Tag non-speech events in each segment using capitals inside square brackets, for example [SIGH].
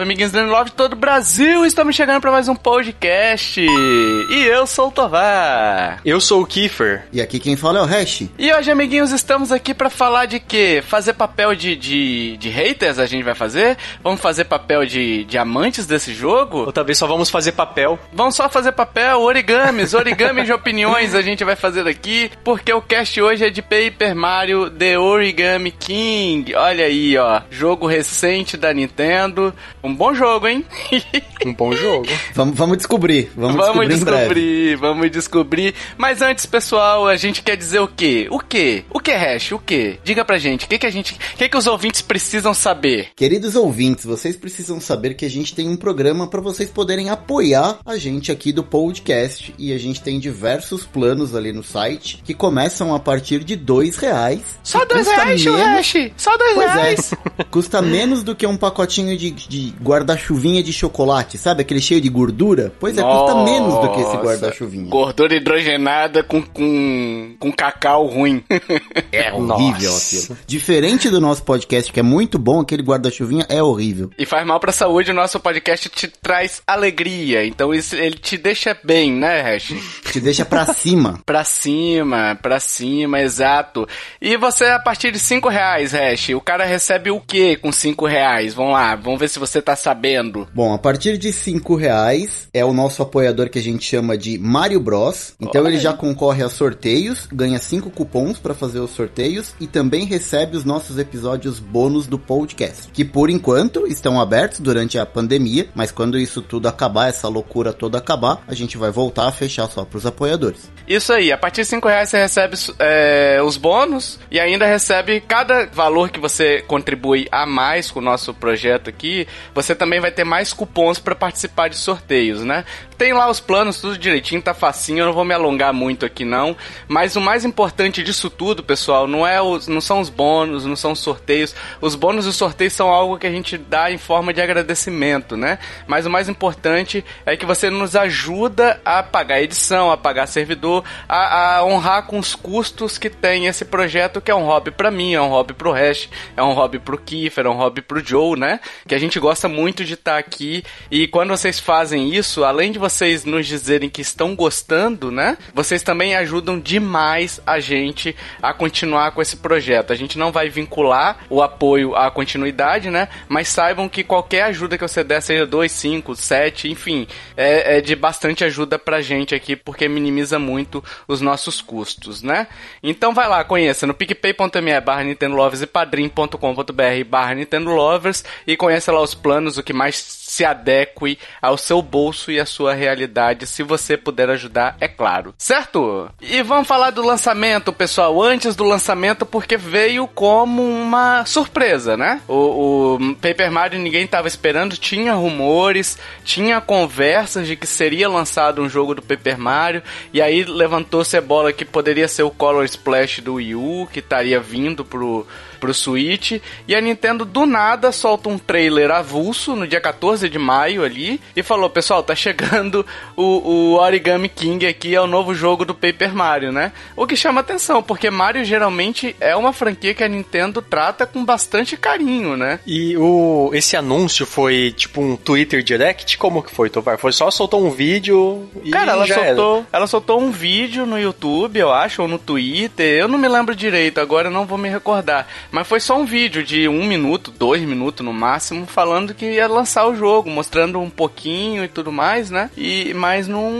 salve, amiguinhos do Love de todo o Brasil! Estamos chegando para mais um podcast. E eu sou o Tovar. Eu sou o Kiefer. E aqui quem fala é o Hash. E hoje, amiguinhos, estamos aqui para falar de quê? Fazer papel de, de, de haters a gente vai fazer? Vamos fazer papel de, de amantes desse jogo? Ou talvez só vamos fazer papel. Vamos só fazer papel, origamis, origamis de opiniões a gente vai fazer aqui, porque o cast hoje é de Paper Mario The Origami King. Olha aí, ó, jogo recente da Nintendo. Um bom jogo, hein? [LAUGHS] um bom jogo. Vamos, vamos descobrir. Vamos, vamos descobrir, descobrir vamos descobrir. Mas antes, pessoal, a gente quer dizer o quê? O quê? O que, Hash? O quê? Diga pra gente. O que, que a gente. O que, que os ouvintes precisam saber? Queridos ouvintes, vocês precisam saber que a gente tem um programa para vocês poderem apoiar a gente aqui do podcast. E a gente tem diversos planos ali no site que começam a partir de dois reais. Só dois reais, menos... Hash? Só dois pois reais. É, custa menos do que um pacotinho de, de guarda-chuvinha de chocolate, sabe? Aquele cheio de gordura? Pois é, Nossa. custa menos do que esse guarda-chuvinha. Gordura hidrogenada com, com, com cacau ruim. [LAUGHS] É horrível Nossa. aquilo. Diferente do nosso podcast, que é muito bom, aquele guarda-chuvinha é horrível. E faz mal pra saúde, o nosso podcast te traz alegria. Então isso, ele te deixa bem, né, Hash? Te deixa pra [LAUGHS] cima. pra cima, pra cima, exato. E você, a partir de 5 reais, Hash, o cara recebe o que com 5 reais? Vamos lá, vamos ver se você tá sabendo. Bom, a partir de 5 reais é o nosso apoiador que a gente chama de Mario Bros. Então Olha ele aí. já concorre a sorteios, ganha 5 cupons para fazer os sorteios e também recebe os nossos episódios bônus do podcast, que por enquanto estão abertos durante a pandemia, mas quando isso tudo acabar, essa loucura toda acabar, a gente vai voltar a fechar só para os apoiadores. Isso aí, a partir de 5 reais você recebe é, os bônus e ainda recebe cada valor que você contribui a mais com o nosso projeto aqui, você também vai ter mais cupons para participar de sorteios, né? Tem lá os planos, tudo direitinho, tá facinho, eu não vou me alongar muito aqui não, mas o mais importante disso tudo, pessoal, não é os, não são os bônus, não são os sorteios. Os bônus e os sorteios são algo que a gente dá em forma de agradecimento, né? Mas o mais importante é que você nos ajuda a pagar edição, a pagar servidor, a, a honrar com os custos que tem esse projeto, que é um hobby para mim, é um hobby pro Hash, é um hobby pro Kiefer, é um hobby pro Joe, né? Que a gente gosta muito de estar tá aqui e quando vocês fazem isso, além de você vocês nos dizerem que estão gostando, né? Vocês também ajudam demais a gente a continuar com esse projeto. A gente não vai vincular o apoio à continuidade, né? Mas saibam que qualquer ajuda que você der, seja 2, 5, 7, enfim, é, é de bastante ajuda pra gente aqui, porque minimiza muito os nossos custos, né? Então vai lá, conheça no picpay.me barra Nintendo Lovers e padrim.com.br barra Nintendo Lovers e conheça lá os planos, o que mais se adeque ao seu bolso e à sua realidade, se você puder ajudar, é claro. Certo? E vamos falar do lançamento, pessoal, antes do lançamento, porque veio como uma surpresa, né? O, o Paper Mario ninguém estava esperando, tinha rumores, tinha conversas de que seria lançado um jogo do Paper Mario, e aí levantou-se a bola que poderia ser o Color Splash do Wii U, que estaria vindo pro pro Switch. E a Nintendo do nada solta um trailer avulso no dia 14 de maio ali e falou: Pessoal, tá chegando o, o Origami King aqui, é o novo jogo do Paper Mario, né? O que chama atenção, porque Mario geralmente é uma franquia que a Nintendo trata com bastante carinho, né? E o, esse anúncio foi tipo um Twitter Direct? Como que foi, Tovar? Foi só soltou um vídeo e. Cara, ela soltou, era. ela soltou um vídeo no YouTube, eu acho, ou no Twitter. Eu não me lembro direito, agora eu não vou me recordar. Mas foi só um vídeo de um minuto, dois minutos no máximo, falando que ia lançar o jogo, mostrando um pouquinho e tudo mais, né? E, mas não.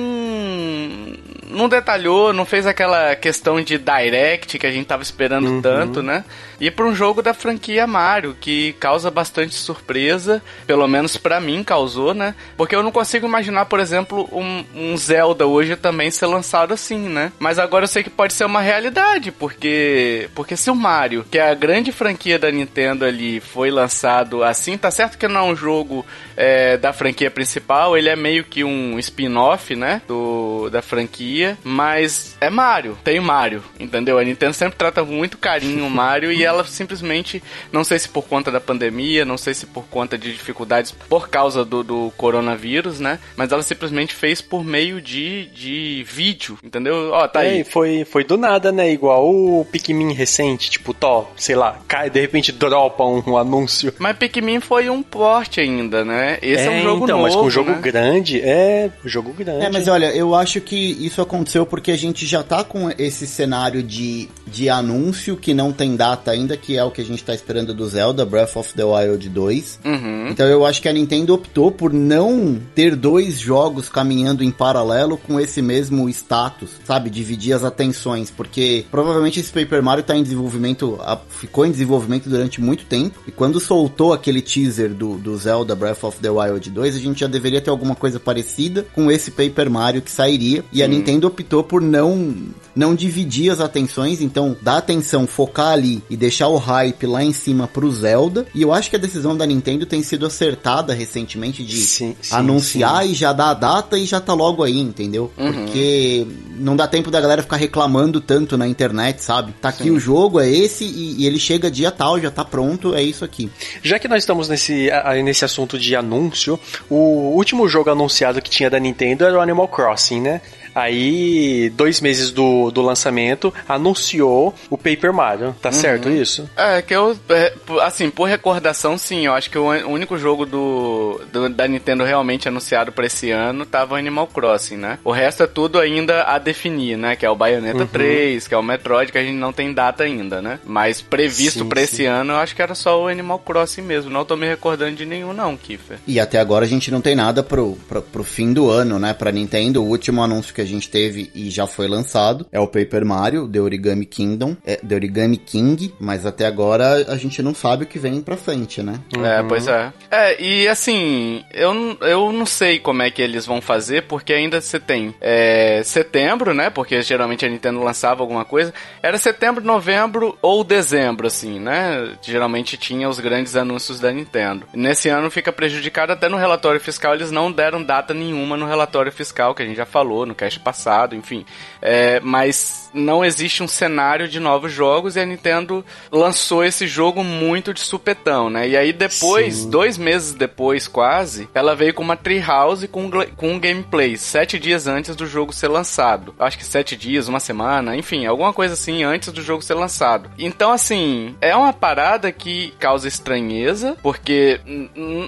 Não detalhou, não fez aquela questão de direct que a gente tava esperando uhum. tanto, né? E para um jogo da franquia Mario, que causa bastante surpresa, pelo menos para mim causou, né? Porque eu não consigo imaginar, por exemplo, um, um, Zelda hoje também ser lançado assim, né? Mas agora eu sei que pode ser uma realidade, porque porque se o Mario, que é a grande franquia da Nintendo ali, foi lançado assim, tá certo que não é um jogo é, da franquia principal, ele é meio que um spin-off, né? Do, da franquia, mas é Mario, tem Mario, entendeu? A Nintendo sempre trata muito carinho o Mario e [LAUGHS] ela simplesmente, não sei se por conta da pandemia, não sei se por conta de dificuldades por causa do, do coronavírus, né? Mas ela simplesmente fez por meio de, de vídeo, entendeu? Ó, tá É, aí. e foi, foi do nada, né? Igual o Pikmin recente, tipo, Tó, sei lá, cai, de repente dropa um, um anúncio. Mas Pikmin foi um porte ainda, né? Esse é, um jogo então, novo, mas com um jogo né? grande, é, um jogo grande. É, mas olha, eu acho que isso aconteceu porque a gente já tá com esse cenário de, de anúncio que não tem data ainda, que é o que a gente tá esperando do Zelda Breath of the Wild 2. Uhum. Então eu acho que a Nintendo optou por não ter dois jogos caminhando em paralelo com esse mesmo status, sabe? Dividir as atenções, porque provavelmente esse Paper Mario tá em desenvolvimento, ficou em desenvolvimento durante muito tempo, e quando soltou aquele teaser do, do Zelda Breath of the Wild 2, a gente já deveria ter alguma coisa parecida com esse Paper Mario que sairia, e a Nintendo optou por não não dividir as atenções, então dar atenção, focar ali e deixar o hype lá em cima pro Zelda. E eu acho que a decisão da Nintendo tem sido acertada recentemente de Sim, sim, anunciar e já dar a data e já tá logo aí, entendeu? Porque não dá tempo da galera ficar reclamando tanto na internet, sabe? Tá aqui o jogo, é esse e, e ele chega dia tal, já tá pronto, é isso aqui. Já que nós estamos nesse, nesse assunto de anúncio, o último jogo anunciado que tinha da Nintendo era o Animal Crossing, né? Aí, dois meses do, do lançamento, anunciou o Paper Mario. Tá certo isso? É, que eu, é, assim, por recordação, sim, eu acho que o único jogo do, do- da Nintendo realmente anunciado pra esse ano tava o Animal Crossing, né? O resto é tudo ainda a definir, né? Que é o Bayonetta 3, que é o Metroid, que a gente não tem data ainda, né? Mas previsto sim. esse ano, eu acho que era só o Animal Crossing mesmo. Não tô me recordando de nenhum, não, Kiffer. E até agora a gente não tem nada pro, pro, pro fim do ano, né? Pra Nintendo, o último anúncio que a gente teve e já foi lançado é o Paper Mario, The Origami Kingdom, é, The Origami King, mas até agora a gente não sabe o que vem pra frente, né? É, pois é. É, e assim, eu, eu não sei como é que eles vão fazer, porque ainda você tem é, setembro, né? Porque geralmente a Nintendo lançava alguma coisa. Era setembro, novembro ou dezembro, assim, né? Geralmente tinha os grandes anúncios da Nintendo. Nesse ano fica prejudicado, até no relatório fiscal eles não deram data nenhuma no relatório fiscal, que a gente já falou no cast passado, enfim. É, mas não existe um cenário de novos jogos e a Nintendo lançou esse jogo muito de supetão, né? E aí depois, Sim. dois meses depois quase, ela veio com uma Treehouse com, com um gameplay, sete dias antes do jogo ser lançado. Acho que sete dias, uma semana, enfim, alguma coisa assim antes do jogo ser lançado. Então, assim, é uma parada que causa estranheza, porque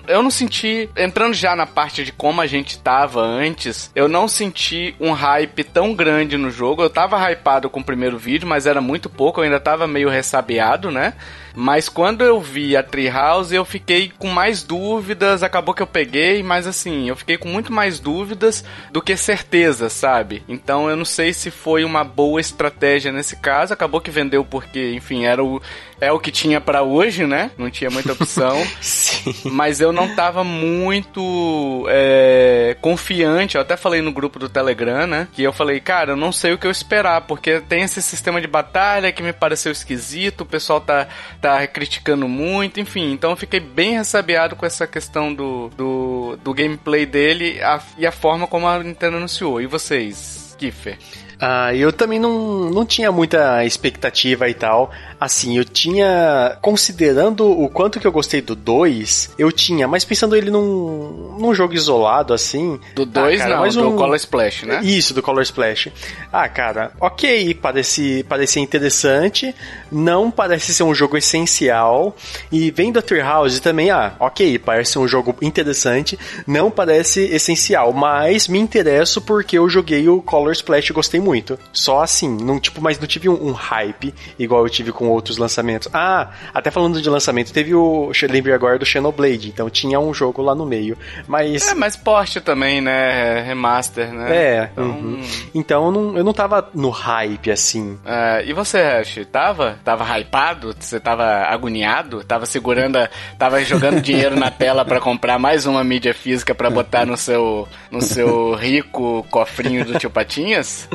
eu não senti, entrando já na parte de como a gente tava antes, eu não senti um hype tão grande no jogo. Eu tava hypado com o primeiro vídeo, mas era muito pouco, eu ainda tava meio ressabiado, né? Mas quando eu vi a Treehouse, eu fiquei com mais dúvidas. Acabou que eu peguei, mas assim, eu fiquei com muito mais dúvidas do que certeza, sabe? Então eu não sei se foi uma boa estratégia nesse caso. Acabou que vendeu porque, enfim, era o, é o que tinha pra hoje, né? Não tinha muita opção. [LAUGHS] Sim. mas eu não tava muito é, confiante. Eu até falei no grupo do Telegram, né? Que eu falei, cara, eu não sei o que eu esperar, porque tem esse sistema de batalha que me pareceu esquisito, o pessoal tá, tá criticando muito, enfim. Então eu fiquei bem ressabiado com essa questão do, do, do gameplay dele a- e a forma como a Nintendo anunciou. E vocês, Kiffer? Ah, eu também não, não tinha muita expectativa e tal. Assim, eu tinha. Considerando o quanto que eu gostei do 2, eu tinha, mas pensando ele num, num jogo isolado, assim. Do 2 ah, cara, não, mas do um- Color Splash, né? Isso, do Color Splash. Ah, cara, ok, parece, parece interessante, não parece ser um jogo essencial, e vendo a Treehouse também, ah, ok, parece um jogo interessante, não parece essencial, mas me interesso porque eu joguei o Color Splash e gostei muito. Só assim, não, tipo, mas não tive um, um hype igual eu tive com outros lançamentos. Ah, até falando de lançamento, teve o, lembrei agora do Xenoblade, então tinha um jogo lá no meio, mas... É, mas porte também, né? Remaster, né? É, Então, uhum. então eu não, eu não tava no hype assim. É, e você, Ash, tava? Tava hypado? Você tava agoniado? Tava segurando, a, tava jogando [LAUGHS] dinheiro na tela pra comprar mais uma mídia física pra botar no seu, no seu [LAUGHS] rico cofrinho do tio Patinhas?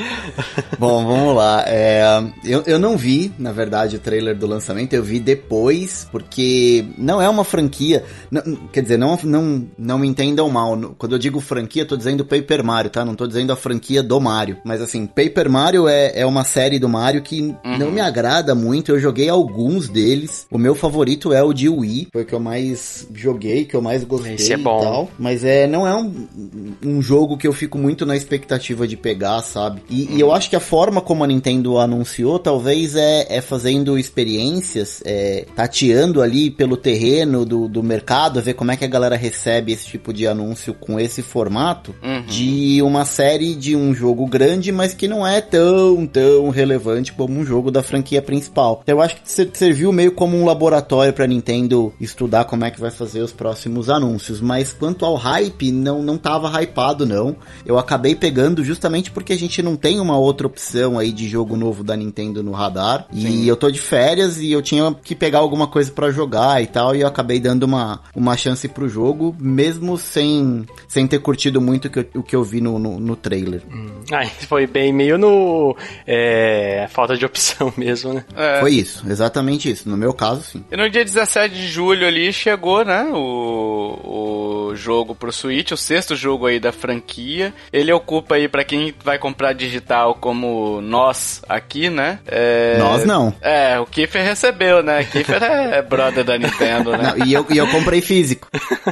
Bom, vamos lá. É, eu, eu não vi, na verdade, o trailer do lançamento, eu vi depois, porque não é uma franquia. Não, quer dizer, não, não, não me entendam mal. Quando eu digo franquia, eu tô dizendo Paper Mario, tá? Não tô dizendo a franquia do Mario. Mas assim, Paper Mario é, é uma série do Mario que uhum. não me agrada muito. Eu joguei alguns deles. O meu favorito é o de Wii, foi o que eu mais joguei, que eu mais gostei Esse é bom. Tal. Mas é, não é um, um jogo que eu fico muito na expectativa de pegar, sabe? E, uhum. e eu acho que a forma como a Nintendo anunciou, talvez é, é fazendo experiências, é, tateando ali pelo terreno do, do mercado, ver como é que a galera recebe esse tipo de anúncio com esse formato uhum. de uma série de um jogo grande, mas que não é tão, tão relevante como um jogo da franquia principal. Então, eu acho que serviu meio como um laboratório para Nintendo estudar como é que vai fazer os próximos anúncios. Mas quanto ao hype, não, não tava hypado, não. Eu acabei pegando justamente porque a gente não tem uma outra opção aí de jogo novo da Nintendo no radar. Sim. E eu tô de férias e eu tinha que pegar alguma coisa para jogar e tal. E eu acabei dando uma, uma chance pro jogo, mesmo sem, sem ter curtido muito o que eu, o que eu vi no, no, no trailer. Hum. Ah, foi bem meio no. É, falta de opção [LAUGHS] mesmo, né? É. Foi isso, exatamente isso. No meu caso, sim. E no dia 17 de julho ali chegou, né? O, o jogo pro Switch, o sexto jogo aí da franquia. Ele ocupa aí para quem vai comprar digital como nós aqui, né? É... Nós não. É, o Kiefer recebeu, né? Kiefer é brother da Nintendo, né? Não, e, eu, e eu comprei físico.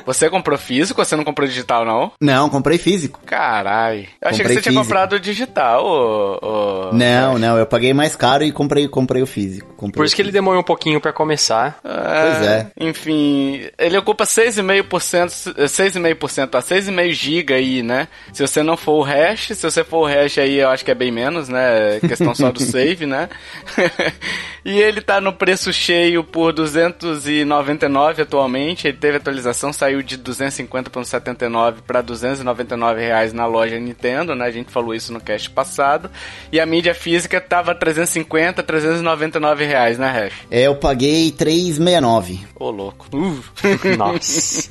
Você comprou físico ou você não comprou digital, não? Não, comprei físico. Carai. Eu achei que você físico. tinha comprado digital, ô, ô... Não, não, eu paguei mais caro e comprei, comprei o físico. Comprei Por isso que ele demorou um pouquinho para começar. É, pois é. Enfim, ele ocupa 6,5%, 6,5%, a 6,5 GB aí, né? Se você não for o hash, se você for o hash aí, eu acho que é bem menos, né? Questão só do [LAUGHS] save, né? E ele tá no preço cheio por 299 atualmente. Ele teve atualização, saiu de 250 para 79 para 299 reais na loja Nintendo, né? A gente falou isso no cast passado. E a mídia física tava 350, 399 reais, né, Hash? É, eu paguei 369. Ô, louco. Uh. [LAUGHS] Nossa.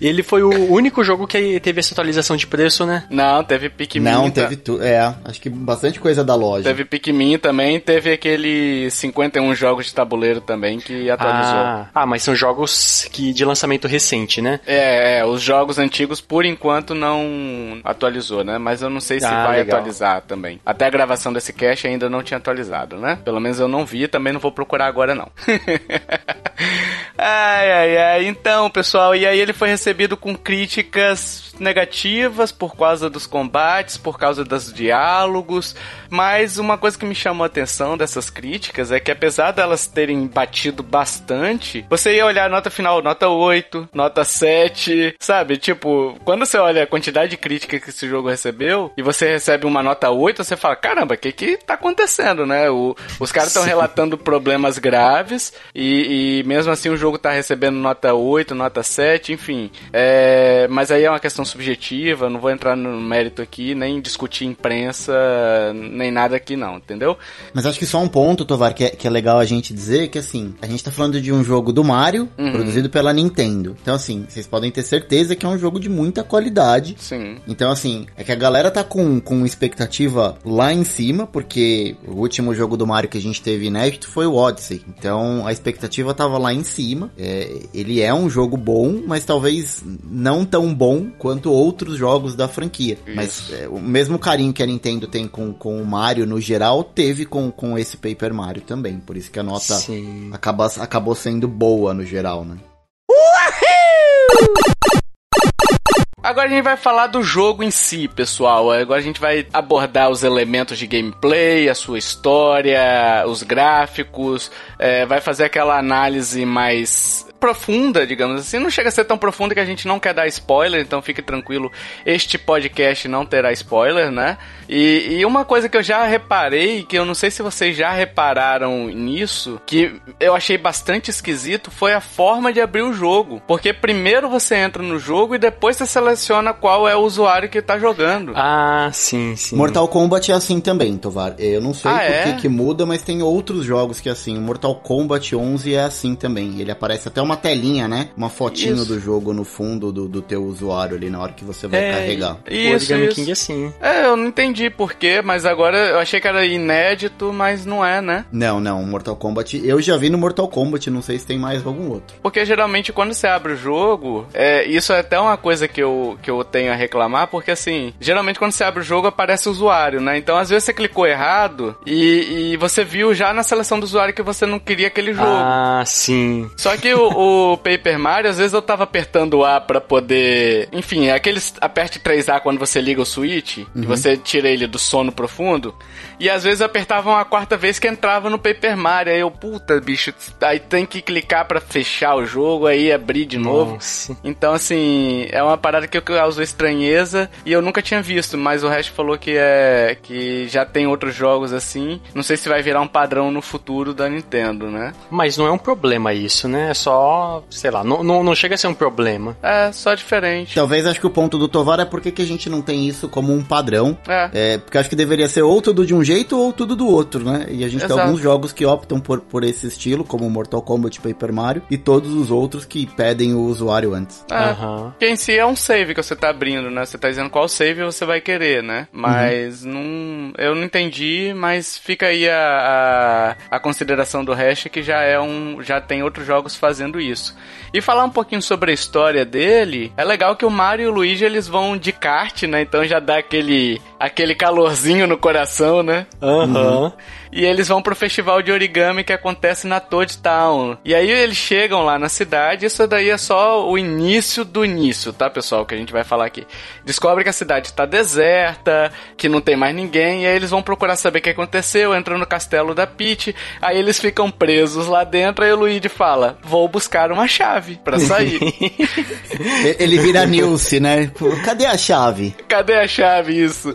e [LAUGHS] ele foi o único jogo que teve essa atualização de preço, né? Não, teve Pikmin. Não, teve tudo. É, acho que bastante coisa da loja. Teve Pikmin também, teve aquele 51 jogos de tabuleiro também que atualizou. Ah, ah mas são jogos que de lançamento recente, né? É, é, os jogos antigos por enquanto não atualizou, né? Mas eu não sei se ah, vai legal. atualizar também. Até a gravação desse cast ainda não tinha atualizado, né? Pelo menos eu não vi, também não vou procurar agora não. [LAUGHS] ai, ai, ai. Então, pessoal, e aí ele foi recebido com críticas negativas por causa dos combates, por causa dos diálogos, mas uma coisa que me chamou a atenção dessas críticas é que apesar delas terem batido bastante, você ia olhar a nota final, nota 8, nota 7, sabe? Tipo, quando você olha a quantidade de crítica que esse jogo recebeu e você recebe uma nota 8, você fala, caramba, o que que tá acontecendo, né? O, os caras estão relatando problemas graves e, e, mesmo assim o jogo tá recebendo nota 8, nota 7, enfim. É, mas aí é uma questão subjetiva, não vou entrar no mérito aqui, nem discutir imprensa, nem nada aqui não, entendeu? Mas acho que só um ponto, Tovar, que é, que é legal a gente dizer que assim, a gente tá falando de um jogo do Mario, uhum. produzido pela Nintendo. Então assim, vocês podem ter certeza que é um jogo de muita qualidade. Sim. Então assim, é que a galera tá com, com expectativa lá em cima, porque o último jogo do Mario que a gente teve inédito foi o Odyssey. Então a expectativa tava lá em cima. É, ele é um jogo bom, mas talvez não tão bom quanto quanto outros jogos da franquia. Isso. Mas é, o mesmo carinho que a Nintendo tem com, com o Mario no geral, teve com, com esse Paper Mario também. Por isso que a nota acaba, acabou sendo boa no geral, né? Uhul! Agora a gente vai falar do jogo em si, pessoal. Agora a gente vai abordar os elementos de gameplay, a sua história, os gráficos, é, vai fazer aquela análise mais profunda, digamos assim. Não chega a ser tão profunda que a gente não quer dar spoiler, então fique tranquilo. Este podcast não terá spoiler, né? E, e, uma coisa que eu já reparei, que eu não sei se vocês já repararam nisso, que eu achei bastante esquisito, foi a forma de abrir o jogo. Porque primeiro você entra no jogo e depois você seleciona qual é o usuário que tá jogando. Ah, sim, sim. Mortal Kombat é assim também, Tovar. Eu não sei ah, por é? que, que muda, mas tem outros jogos que é assim. O Mortal Kombat 11 é assim também. Ele aparece até uma uma telinha, né? Uma fotinho Isso. do jogo no fundo do, do teu usuário ali na hora que você vai É, carregar. o Isso, Origami isso. King é assim. É, eu não entendi porquê, mas agora eu achei que era inédito, mas não é, né? Não, não, Mortal Kombat. Eu já vi no Mortal Kombat, não sei se tem mais algum outro. Porque geralmente quando você abre o jogo, é, isso é até uma coisa que eu, que eu tenho a reclamar, porque assim, geralmente quando você abre o jogo aparece o usuário, né? Então às vezes você clicou errado e, e você viu já na seleção do usuário que você não queria aquele jogo. Ah, sim. Só que o, o Paper Mario, às vezes eu tava apertando o A pra poder. Enfim, é aqueles aperte 3A quando você liga o Switch e você tira ele do sono profundo. E às vezes eu apertava uma quarta vez que entrava no Paper Mario. Aí eu, puta, bicho, aí tem que clicar pra fechar o jogo, aí abrir de novo. Nossa. Então, assim, é uma parada que causou estranheza e eu nunca tinha visto, mas o resto falou que é. que já tem outros jogos assim. Não sei se vai virar um padrão no futuro da Nintendo, né? Mas não é um problema isso, né? É só, sei lá, não, não, não chega a ser um problema. É, só diferente. Talvez acho que o ponto do Tovar é porque que a gente não tem isso como um padrão. É. É, porque acho que deveria ser ou tudo de um jeito ou tudo do outro, né? E a gente tem Exato. alguns jogos que optam por, por esse estilo, como Mortal Kombat e Paper Mario, e todos os outros que pedem o usuário antes. É. Aham. Que em si é um save que você tá abrindo, né? Você tá dizendo qual save você vai querer, né? Mas não. Eu não entendi, mas fica aí a, a, a consideração do hash que já é um. já tem outros jogos fazendo isso. E falar um pouquinho sobre a história dele, é legal que o Mario e o Luigi eles vão de kart, né? Então já dá aquele, aquele calorzinho no coração, né? Aham. E eles vão pro festival de origami que acontece na Toad Town. E aí eles chegam lá na cidade, isso daí é só o início do início, tá, pessoal? Que a gente vai falar aqui. Descobre que a cidade tá deserta, que não tem mais ninguém, e aí eles vão procurar saber o que aconteceu, entram no castelo da Peach, aí eles ficam presos lá dentro, aí o Luigi fala, vou buscar uma chave pra sair. [LAUGHS] [LAUGHS] Ele vira Nilce, né? Cadê a chave? Cadê a chave isso?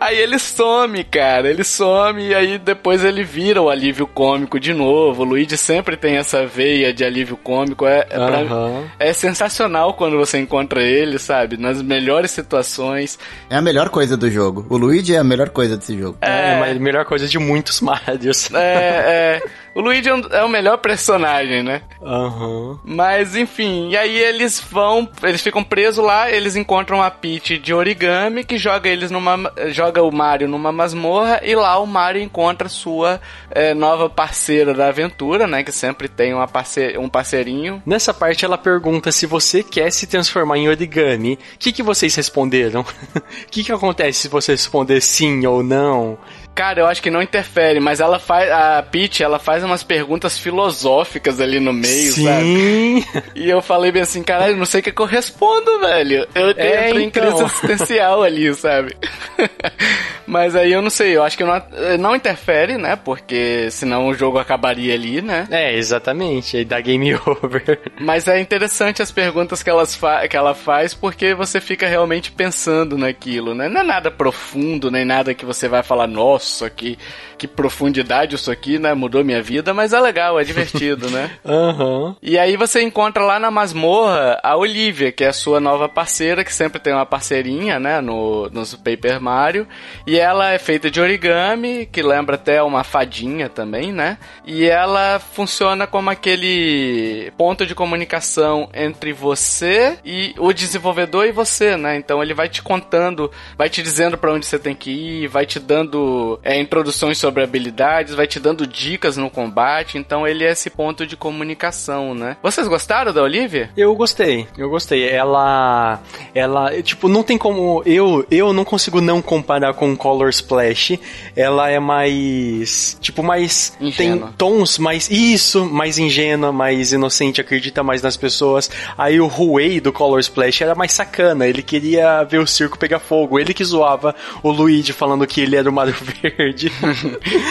Aí ele some, cara. Ele some e aí depois ele vira o alívio cômico de novo. O Luigi sempre tem essa veia de alívio cômico. É, é, pra- Aham. é sensacional quando você encontra ele, sabe? Nas melhores situações. É a melhor coisa do jogo. O Luigi é a melhor coisa desse jogo. É, mas a melhor coisa de muitos Marios. É, é. O Luigi é é o melhor personagem, né? Aham. Mas enfim, e aí eles vão, eles ficam presos lá, eles encontram a Peach de origami que joga eles numa joga o Mario numa masmorra e lá o Mario encontra sua eh, nova parceira da aventura, né, que sempre tem uma parce um parceirinho. Nessa parte ela pergunta se você quer se transformar em origami. O que, que vocês responderam? O [LAUGHS] que, que acontece se você responder sim ou não? Cara, eu acho que não interfere, mas ela faz a Peach, ela faz umas perguntas filosóficas ali no meio, sabe? sim. [LAUGHS] E eu falei bem assim, caralho, não sei o que, que eu respondo, velho. Eu É, entrei em então. crise existencial ali, sabe? [LAUGHS] Mas aí eu não sei, eu acho que não, não interfere, né? Porque senão o jogo acabaria ali, né? É, exatamente. Aí dá game [LAUGHS] over. Mas é interessante as perguntas que, elas fa que ela faz, porque você fica realmente pensando naquilo, né? Não é nada profundo, nem nada que você vai falar, nossa, que, que profundidade isso aqui, né? Mudou minha vida, mas é legal, é divertido, né? [LAUGHS] Aham. E aí você encontra lá na masmorra a Olivia, que é a sua nova parceira, que sempre tem uma parceirinha, né, no, nos Paper Mario. E ela é feita de origami, que lembra até uma fadinha também, né? E ela funciona como aquele ponto de comunicação entre você e o desenvolvedor e você, né? Então ele vai te contando, vai te dizendo pra onde você tem que ir, vai te dando é, introduções sobre habilidades, vai te dando dicas no combate. Então ele é esse ponto de comunicação, né? Vocês gostaram da Olivia? Eu gostei, eu gostei. Ela, ela, tipo, não tem como eu, eu não consigo não comparar com Color Splash. Ela é mais, tipo, mais Ingênua. tem tons mais isso, mais ingênua, mais inocente, acredita mais nas pessoas. Aí o Huey do Color Splash era mais sacana, ele queria ver o circo pegar fogo. Ele que zoava o Luigi falando que ele era o Mario [LAUGHS] Verde.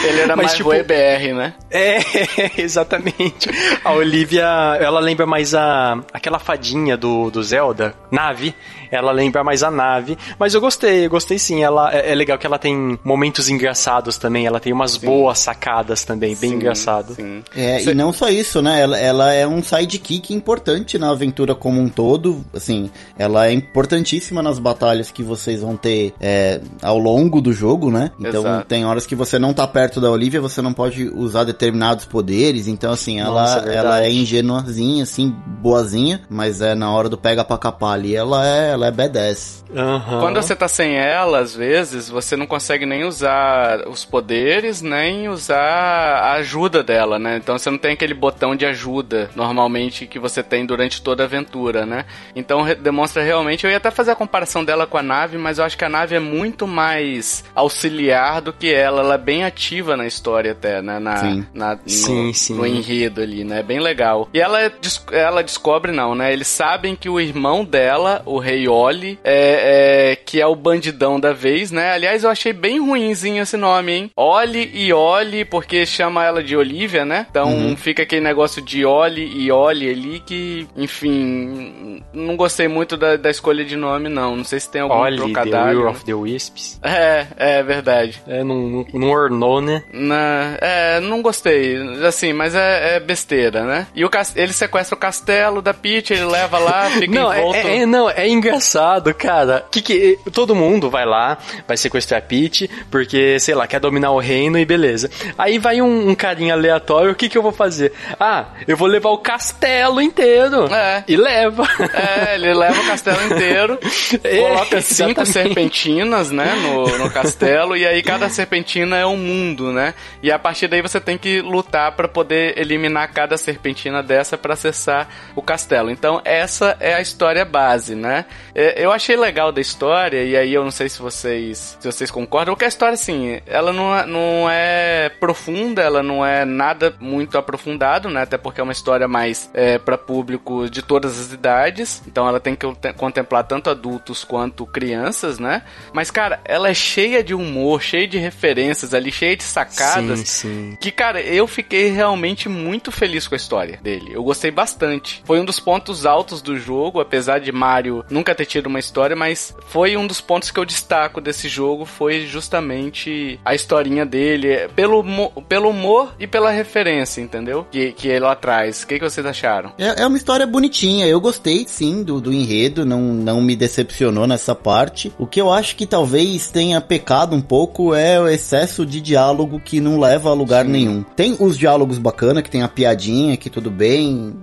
Ele era Mas, mais tipo, o EBR, né? É, [LAUGHS] exatamente. A Olivia, ela lembra mais a aquela fadinha do, do Zelda, Nave. Ela lembra mais a Nave. Mas eu gostei, eu gostei sim. Ela é, é legal que ela tem momentos engraçados também, ela tem umas sim. boas sacadas também, bem sim, engraçado. Sim. É, Cê... e não só isso, né? Ela, ela é um sidekick importante na aventura como um todo, assim, ela é importantíssima nas batalhas que vocês vão ter é, ao longo do jogo, né? Então Exato. tem horas que você não tá perto da Olivia, você não pode usar determinados poderes, então assim, ela, Nossa, é ela é ingenuazinha, assim, boazinha, mas é na hora do pega pra capar ali, ela é, ela é B10. Uhum. Quando você tá sem ela, às vezes, você não consegue nem usar os poderes, nem usar a ajuda dela, né? Então você não tem aquele botão de ajuda, normalmente, que você tem durante toda a aventura, né? Então demonstra realmente, eu ia até fazer a comparação dela com a nave, mas eu acho que a nave é muito mais auxiliar do que ela, ela é bem ativa na história até, né? Na, sim. Na, no, sim, sim. no enredo ali, né? Bem legal. E ela, ela descobre, não, né? Eles sabem que o irmão dela, o Rei Oli, é, é, que é o bandidão da vez, né? Aliás, eu achei bem ruinzinho esse nome, hein? Oli e Oli, porque chama ela de Olivia, né? Então uhum. fica aquele negócio de Oli e Oli ali que, enfim, não gostei muito da, da escolha de nome, não. Não sei se tem algum Oli, trocadilho. The of the Wisps. É, é verdade. É, não, não ornou, né? Na, é, não gostei. Assim, mas é, é besteira, né? E o, ele sequestra o castelo da Peach, ele leva lá, fica não, em volta. É, é, não, é engraçado, cara. Que que todo mundo vai lá, vai sequestrar a Peach, porque, sei lá, quer dominar o reino e beleza. Aí vai um, um carinha aleatório, o que que eu vou fazer? Ah, eu vou levar o castelo inteiro. É. E leva. É, ele leva o castelo inteiro, [LAUGHS] é, coloca cinco serpentinas, né, no, no castelo, e aí cada serpentina é um mundo, né? E a partir daí você tem que lutar para poder eliminar cada serpentina dessa para acessar o castelo. Então, essa é a história base, né? É, eu achei legal da história, e aí eu não sei se vocês, se vocês concordam, porque a história, assim, ela não, é, não é profunda, ela não é nada muito aprofundado, né? Até porque é uma história mais é, para público de todas as idades, então ela tem que contemplar tanto adultos quanto crianças, né? Mas, cara, ela é cheia de humor, cheia de referências ali, cheia de sacadas, sim, sim. que, cara, eu fiquei realmente muito feliz com a história dele. Eu gostei bastante. Foi um dos pontos altos do jogo, apesar de Mario nunca ter tido uma história, mas foi um dos pontos que eu destaco desse jogo, foi justamente a historinha dele, pelo, pelo humor e pela referência, entendeu? Que, que ele traz. O que, que vocês acharam? É, é uma história bonitinha, eu gostei sim do, do enredo, não, não me decepcionou nessa parte. O que eu acho que talvez tenha pecado um pouco é o excesso de diálogo que não leva a lugar sim. nenhum. Tem os diálogos bacana, que tem a piadinha, que tudo bem,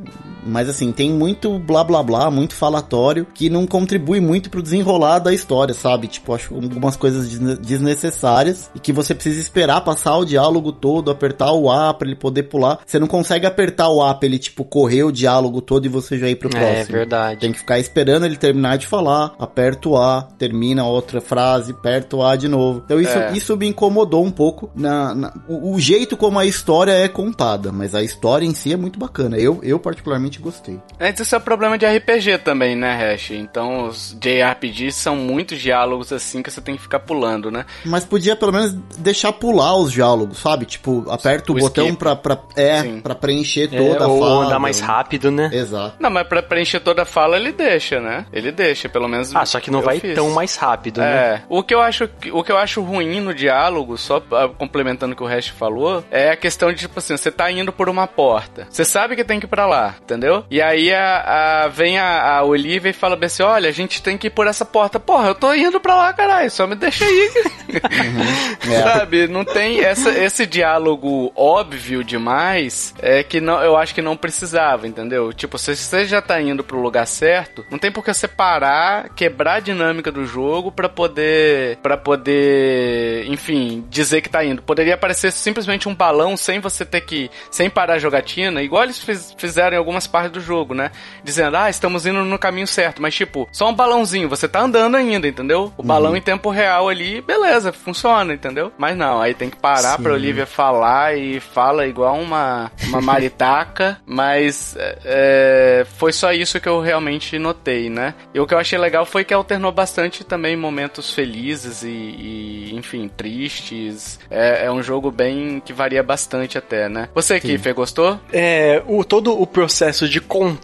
mas assim, tem muito blá blá blá, muito falatório, que não contribui muito pro desenrolar da história, sabe? Tipo, acho algumas coisas desnecessárias e que você precisa esperar passar o diálogo todo, apertar o A pra ele poder pular. Você não consegue apertar o A pra ele, tipo, correr o diálogo todo e você já ir pro é, próximo. É verdade. Tem que ficar esperando ele terminar de falar, aperta o A, termina outra frase, aperta o A de novo. Então isso, é. isso me incomodou um pouco na, na o, o jeito como a história é contada, mas a história em si é muito bacana. Eu, eu particularmente realmente gostei. É, isso é problema de RPG também, né, Hash? Então, os JRPGs são muitos diálogos assim que você tem que ficar pulando, né? Mas podia pelo menos deixar pular os diálogos, sabe? Tipo, aperta o, o botão pra, pra, é, pra preencher é, toda é, a ou fala. Ou andar mais rápido, né? Exato. Não, mas pra preencher toda a fala ele deixa, né? Ele deixa, pelo menos. Ah, só que não vai fiz. tão mais rápido, né? É. O que eu acho, o que eu acho ruim no diálogo, só complementando o que o Hash falou, é a questão de, tipo assim, você tá indo por uma porta. Você sabe que tem que ir pra lá, entendeu? Entendeu? E aí a, a vem a, a Olivia e fala assim: olha, a gente tem que ir por essa porta. Porra, eu tô indo pra lá, caralho, só me deixa aí. Uhum. [LAUGHS] É. Sabe? Não tem essa, esse diálogo óbvio demais é que não, eu acho que não precisava, entendeu? Tipo, se você já tá indo pro lugar certo, não tem por que você parar, quebrar a dinâmica do jogo para poder para poder, enfim, dizer que tá indo. Poderia aparecer simplesmente um balão sem você ter que sem parar a jogatina, igual eles fiz, fizeram em algumas parte do jogo, né? Dizendo, ah, estamos indo no caminho certo. Mas, tipo, só um balãozinho, você tá andando ainda, entendeu? O uhum. balão em tempo real ali, beleza, funciona, entendeu? Mas não, aí tem que parar Sim. pra Olivia falar e fala igual uma, uma [LAUGHS] maritaca, mas é, foi só isso que eu realmente notei, né? E o que eu achei legal foi que alternou bastante também momentos felizes e, e enfim, tristes. É, é, um jogo bem que varia bastante até, né? Você, Kiffer, gostou? É, o, todo o processo de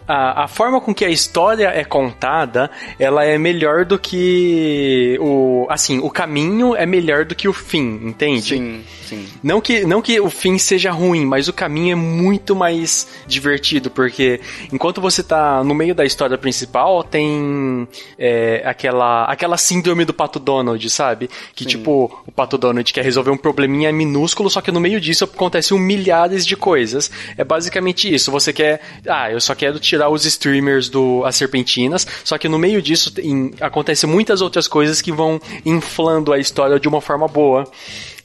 a, a forma com que a história é contada, ela é melhor do que o assim, o caminho é melhor do que o fim, entende? Sim, sim. Não que, não que o fim seja ruim, mas o caminho é muito mais divertido, porque enquanto você tá no meio da história principal, tem é, aquela, aquela síndrome do Pato Donald, sabe? Que Sim. tipo, o Pato Donald quer resolver um probleminha minúsculo, só que no meio disso acontecem milhares de coisas. É basicamente isso. Você quer. Ah, eu só quero tirar os streamers do As Serpentinas, só que no meio disso tem, acontecem muitas outras coisas que vão inflando a história de uma forma boa.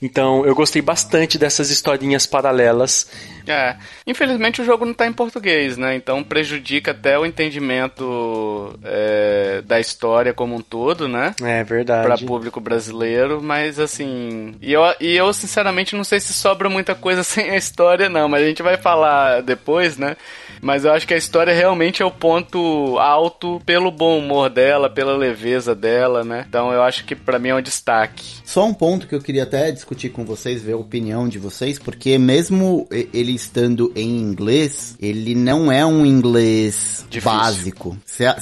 Então, eu gostei bastante dessas historinhas paralelas. É. Infelizmente o jogo não tá em português, né? Então prejudica até o entendimento é, da história como um todo, né? É verdade. Pra público brasileiro, mas assim. E eu, e eu, sinceramente, não sei se sobra muita coisa [LAUGHS] sem a história, não. Mas a gente vai falar depois, né? Mas eu acho que a história realmente é o ponto alto pelo bom humor dela, pela leveza dela, né? Então eu acho que pra mim é um destaque. Só um ponto que eu queria até discutir com vocês, ver a opinião de vocês, porque mesmo ele estando em inglês, ele não é um inglês Difícil. básico.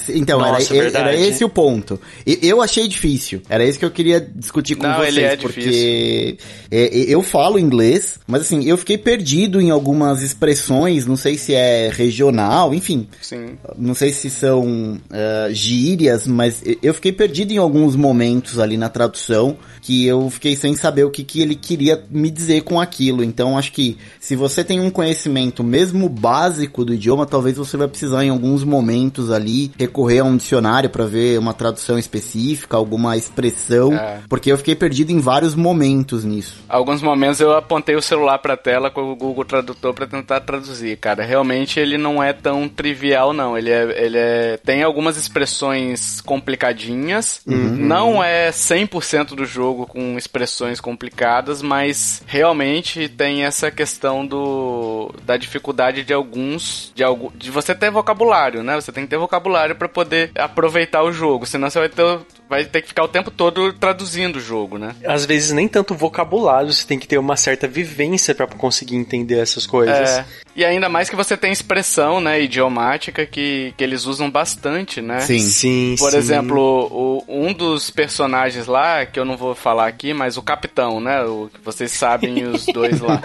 Então, Nossa, era, verdade. era esse o ponto. Eu achei difícil. Era isso que eu queria discutir com Não, vocês, é porque é, eu falo inglês, mas assim, eu fiquei perdido em algumas expressões, não sei se é regional, enfim. Sim. Não sei se são eh, gírias, mas eu fiquei perdido em alguns momentos ali na tradução que eu fiquei sem saber o que, que ele queria me dizer com aquilo. Então acho que se você tem um conhecimento mesmo básico do idioma, talvez você vai precisar em alguns momentos ali recorrer a um dicionário para ver uma tradução específica, alguma expressão, É. porque eu fiquei perdido em vários momentos nisso. Alguns momentos eu apontei o celular pra tela com o Google Tradutor pra tentar traduzir, cara. Realmente ele não é tão trivial, não. Ele é, ele é tem algumas expressões complicadinhas. Não é 100% do jogo com expressões complicadas, mas realmente tem essa questão do da dificuldade de alguns de algo de você ter vocabulário, né? Você tem que ter vocabulário pra poder aproveitar o jogo, senão você vai ter vai ter que ficar o tempo todo traduzindo o jogo, né? Às vezes nem tanto vocabulário, você tem que ter uma certa vivência pra conseguir entender essas coisas. É. E ainda mais que você tem expressão, né, idiomática que, que eles usam bastante, né? Sim. Sim, Por sim. exemplo, o, um dos personagens lá, que eu não vou falar aqui, mas o capitão, né? O, vocês sabem os [LAUGHS] dois lá.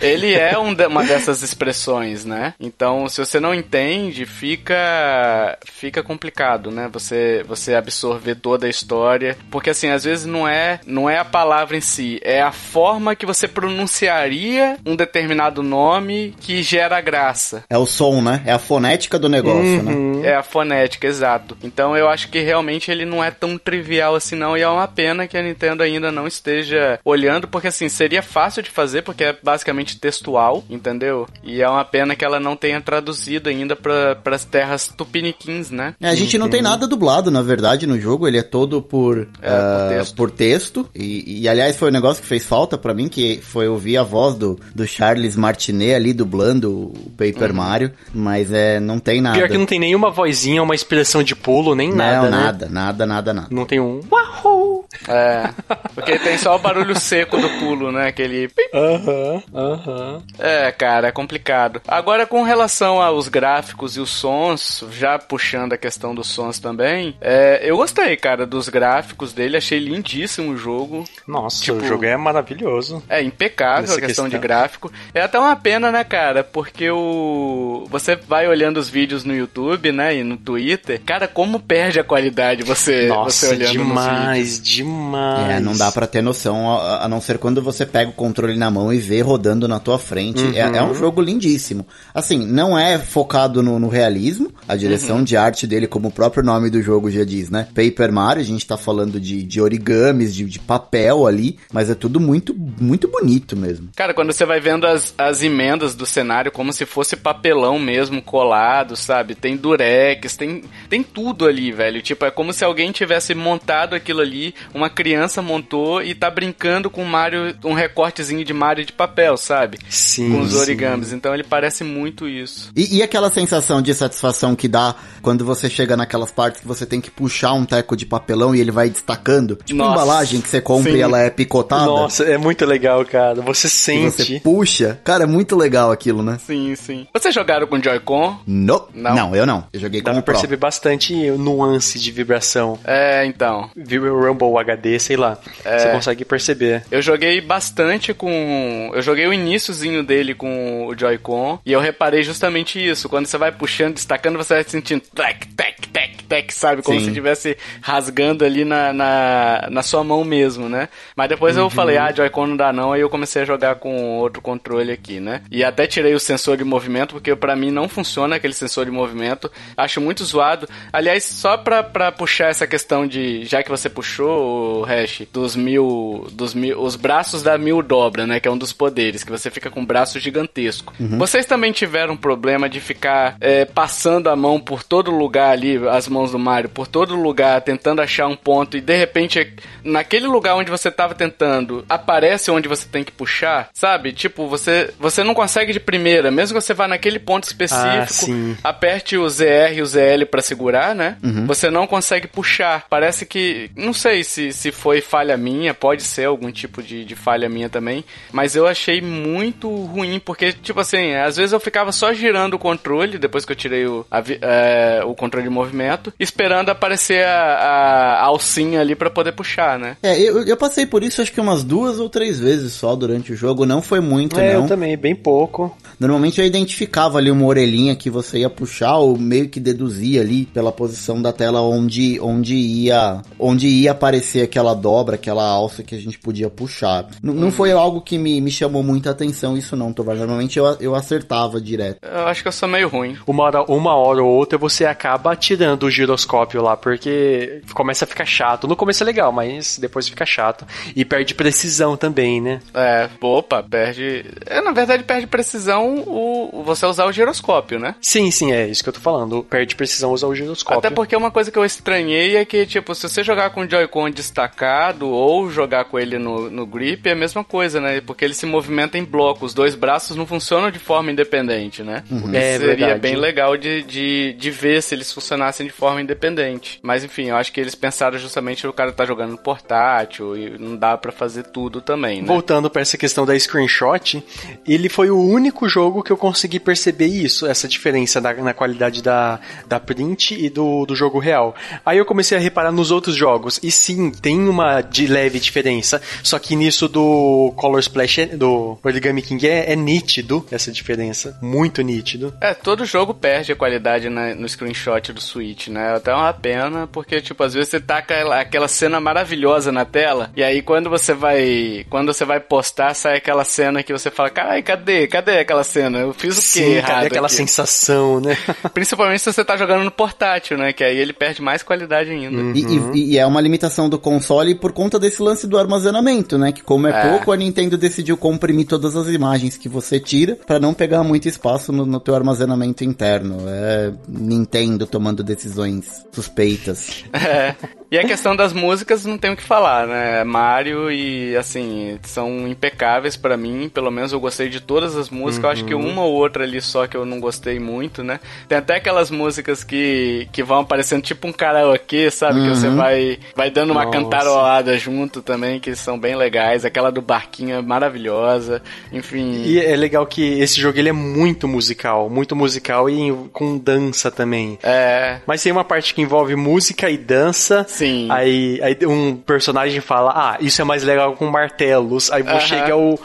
Ele é um de- uma dessas expressões, né? Então, se você não entende, fica fica complicado, né? Você você absorver toda a história, porque assim, às vezes não é não é a palavra em si, é a forma que você pronunciaria um determinado nome que gera graça. É o som, né? É a fonética do negócio, né? É a fonética, exato. Então eu acho que realmente ele não é tão trivial assim não, e é uma pena que a Nintendo ainda não esteja olhando, porque assim, seria fácil de fazer, porque é basicamente textual, entendeu? E é uma pena que ela não tenha traduzido ainda para as terras tupiniquins, né? É, a gente não tem nada dublado, na verdade, no jogo. Ele é todo por, É, ah, por texto. por texto. E, e, aliás, foi um negócio que fez falta pra mim, que foi ouvir a voz do, do Charles Martinet ali dublando o Paper Mario. Mas é, não tem nada. Pior que não tem nenhuma vozinha, uma expressão de pulo, nem Não, nada, né? nada, nada, nada, nada. Não tem um Wahoo! É. Porque tem só o barulho seco do pulo, né? Aquele. Aham, aham. É, cara, é complicado. Agora, com relação aos gráficos e os sons, já puxando a questão dos sons também, é, eu gostei, cara, dos gráficos dele, achei lindíssimo o jogo. Nossa, Tipo- o jogo é maravilhoso. É impecável Nessa a questão, de questão. gráfico. É até uma pena, né, cara? Porque o. Você vai olhando os vídeos no YouTube, né? E no Twitter. Cara, como perde a qualidade você, você Nossa, olhando nos vídeos. demais, demais. É, não dá pra ter noção, a, a não ser quando você pega o controle na mão e vê rodando na tua frente. É, é Uhum. um jogo lindíssimo. Assim, não é focado no, no realismo, a direção Uhum. de arte dele, como o próprio nome do jogo já diz, né? Paper Mario, a gente tá falando de, de origamis, de, de papel ali, mas é tudo muito, muito bonito mesmo. Cara, quando você vai vendo as, as emendas do cenário como se fosse papelão mesmo colado, sabe? Tem durex, tem, tem tudo ali, velho. Tipo, é como se alguém tivesse montado aquilo ali, uma criança montou e tá brincando com Mario, um recortezinho de Mario de papel, sabe? Sim. Com os sim. origamis. Então ele parece muito isso. E, e aquela sensação de satisfação que dá quando você chega naquelas partes que você tem que puxar um teco de papelão e ele vai destacando? Tipo Nossa, embalagem que você compra sim. e ela é picotada. Nossa, é muito legal, cara. Você sente. você puxa. Cara, é muito legal aquilo, né? Sim, sim. Vocês jogaram com Joy-Con? No. Não. Não. eu não. Eu joguei Dá com o Pro. perceber bastante nuance de vibração. É, então. Viu o Rumble HD, sei lá. É. Você consegue perceber. Eu joguei bastante com. Eu joguei o iníciozinho dele com o Joy-Con e eu reparei justamente isso. Quando você vai puxando, destacando, você vai sentindo tec, tec, tec, sabe? Como Sim. se estivesse rasgando ali na, na, na, sua mão mesmo, né? Mas depois uhum. eu falei, ah, Joy-Con não dá não, aí eu comecei a jogar com outro controle aqui, né? E até tirei o sensor de movimento, porque para mim não funciona aquele sensor de movimento. Acho muito zoado. Aliás, só pra, pra puxar essa questão de. Já que você puxou o hash dos mil. dos mil. Os braços da mil dobra, né? Que é um dos poderes, que você fica com um braço gigantesco. Uhum. Vocês também tiveram problema de ficar é, passando a mão por todo lugar ali, as mãos do Mario, por todo lugar, tentando achar um ponto e de repente, naquele lugar onde você tava tentando, aparece onde você tem que puxar, sabe? Tipo, você, você não consegue de primeira, mesmo que você vá naquele ponto específico, ah, aperte o ZR e o ZL para segurar, né? Uhum. Você não consegue puxar. Parece que. Não sei se, se foi falha minha, pode ser algum tipo de, de falha minha também. Mas eu achei muito ruim, porque, tipo assim, às vezes eu ficava só girando o controle, depois que eu tirei o, a, é, o controle de movimento, esperando aparecer a, a alcinha ali para poder puxar, né? É, eu, eu passei por isso acho que umas duas ou três vezes só durante o jogo. Não foi muito, é, não. Eu também, bem pouco. Normalmente eu identificava ali uma orelhinha que você ia puxar ou meio que deduzia ali pela posição da tela onde, onde ia onde ia aparecer aquela dobra, aquela alça que a gente podia puxar. N não foi algo que me, me chamou muita atenção isso não, Tovar. Normalmente eu, eu acertava direto. Eu acho que eu sou meio ruim. Uma hora, uma hora ou outra você acaba tirando o giroscópio lá, porque começa a ficar chato. No começo é legal, mas depois fica chato. E perde precisão também, né? É, opa, perde... É, na verdade perde precisão o, você usar o giroscópio, né? Sim, sim, é isso que eu tô falando. Perde precisão usar o giroscópio. Até porque uma coisa que eu estranhei é que, tipo, se você jogar com o Joy-Con destacado ou jogar com ele no, no grip, é a mesma coisa, né? Porque ele se movimenta em bloco. Os dois braços não funcionam de forma independente, né? Uhum. É, seria verdade. bem legal de, de, de ver se eles funcionassem de forma independente. Mas enfim, eu acho que eles pensaram justamente o cara tá jogando no portátil e não dá para fazer tudo também, né? Voltando para essa questão da screenshot, ele foi o único jogo jogo que eu consegui perceber isso, essa diferença na, na qualidade da, da print e do, do jogo real. Aí eu comecei a reparar nos outros jogos, e sim, tem uma de leve diferença, só que nisso do Color Splash, do Origami King, é, é nítido essa diferença, muito nítido. É, todo jogo perde a qualidade na, no screenshot do Switch, né? Até uma pena, porque, tipo, às vezes você tá aquela, aquela cena maravilhosa na tela, e aí quando você vai, quando você vai postar, sai aquela cena que você fala, carai, cadê? Cadê aquela cena? Eu fiz o Sim, quê errado? aquela aqui? sensação, né? [LAUGHS] Principalmente se você tá jogando no portátil, né? Que aí ele perde mais qualidade ainda. Uhum. E, e, e, é uma limitação do console por conta desse lance do armazenamento, né? Que como é, é. pouco, a Nintendo decidiu comprimir todas as imagens que você tira para não pegar muito espaço no, no teu armazenamento interno. É Nintendo tomando decisões suspeitas. É. E a questão das músicas não tem o que falar, né? Mario e assim, são impecáveis para mim, pelo menos eu gostei de todas as músicas. Uhum. Eu acho que uhum. uma ou outra ali só que eu não gostei muito, né? Tem até aquelas músicas que, que vão aparecendo tipo um karaokê, sabe? Uhum. Que você uhum. vai, vai dando uma Nossa. cantarolada junto também, que são bem legais. Aquela do barquinho é maravilhosa, enfim. E é legal que esse jogo ele é muito musical, muito musical e com dança também. É. Mas tem uma parte que envolve música e dança. Sim. Aí, aí um personagem fala, ah, isso é mais legal com martelos. Aí uh -huh. chega o,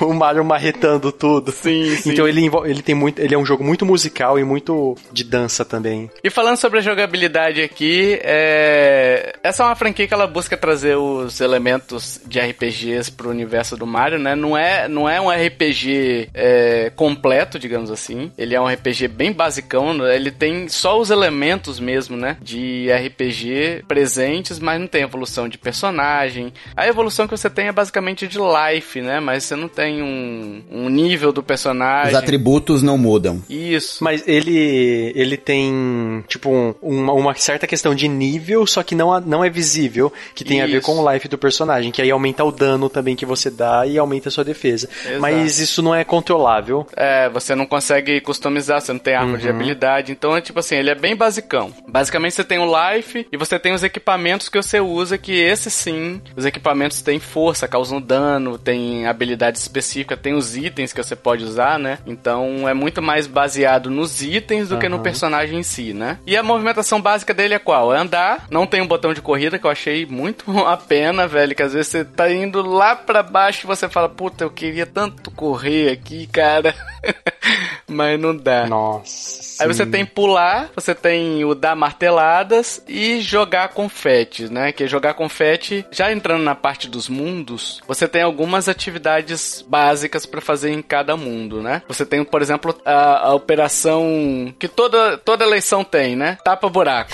o Mario marretando tudo. Sim, sim. Então ele, ele tem muito. Ele é um jogo muito musical e muito de dança também. E falando sobre a jogabilidade aqui, é... essa é uma franquia que ela busca trazer os elementos de RPGs pro universo do Mario, né? Não é, não é um RPG é, completo, digamos assim. Ele é um RPG bem basicão. Né? Ele tem só os elementos mesmo, né? De RPG presente presentes, mas não tem evolução de personagem. A evolução que você tem é basicamente de life, né? Mas você não tem um, um nível do personagem. Os atributos não mudam. Isso. Mas ele ele tem, tipo, um, uma, uma, certa questão de nível, só que não, não é visível, que tem Isso. a ver com o life do personagem, que aí aumenta o dano também que você dá e aumenta a sua defesa. Exato. Mas isso não é controlável. É, você não consegue customizar, você não tem arma uhum. de habilidade, então é tipo assim, ele é bem basicão. Basicamente você tem o life e você tem os equipamentos que você usa, que esse sim, os equipamentos têm força, causam dano, tem habilidade específica, tem os itens que você pode usar, né? Então é muito mais baseado nos itens do uhum. que no personagem em si, né? E a movimentação básica dele é qual? É andar, não tem um botão de corrida que eu achei muito [LAUGHS] a pena, velho, que às vezes você tá indo lá para baixo e você fala, puta, eu queria tanto correr aqui, cara. [LAUGHS] Mas não dá. Nossa. Aí você tem pular, você tem o dar marteladas e jogar confete, né? Que jogar confete, já entrando na parte dos mundos, você tem algumas atividades básicas para fazer em cada mundo, né? Você tem, por exemplo, a, a operação que toda, toda eleição tem, né? Tapa buraco.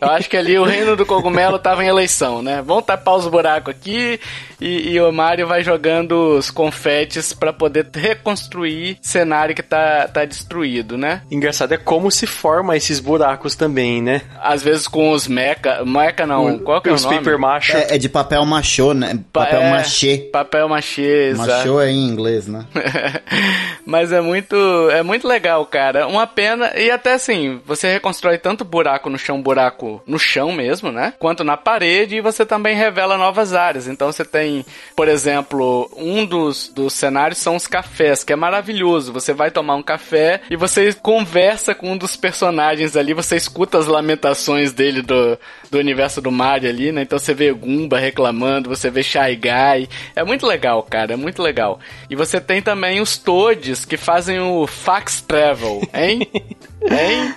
Eu acho que ali o reino do cogumelo tava em eleição, né? Vamos tapar os buracos aqui e, e o Mario vai jogando os confetes para poder [LAUGHS] reconstruir cenário que tá, tá destruído, né? Engraçado é como se forma esses buracos também, né? Às vezes com os meca, meca não, o, qual que é o nome? paper macho. É, é, de papel machô, né? Papel é, machê. Papel machê, exato. Machô é em inglês, né? [LAUGHS] Mas é muito, é muito legal, cara. Uma pena, e até assim, você reconstrói tanto buraco no chão, buraco no chão mesmo, né? Quanto na parede, e você também revela novas áreas. Então você tem tem, por exemplo, um dos, dos cenários são os cafés, que é maravilhoso. Você vai tomar um café e você conversa com um dos personagens ali, você escuta as lamentações dele do, do universo do Mario ali, né? Então você vê Goomba reclamando, você vê Shy Guy. É muito legal, cara, é muito legal. E você tem também os Toads que fazem o Fax Travel, hein? [LAUGHS] hein?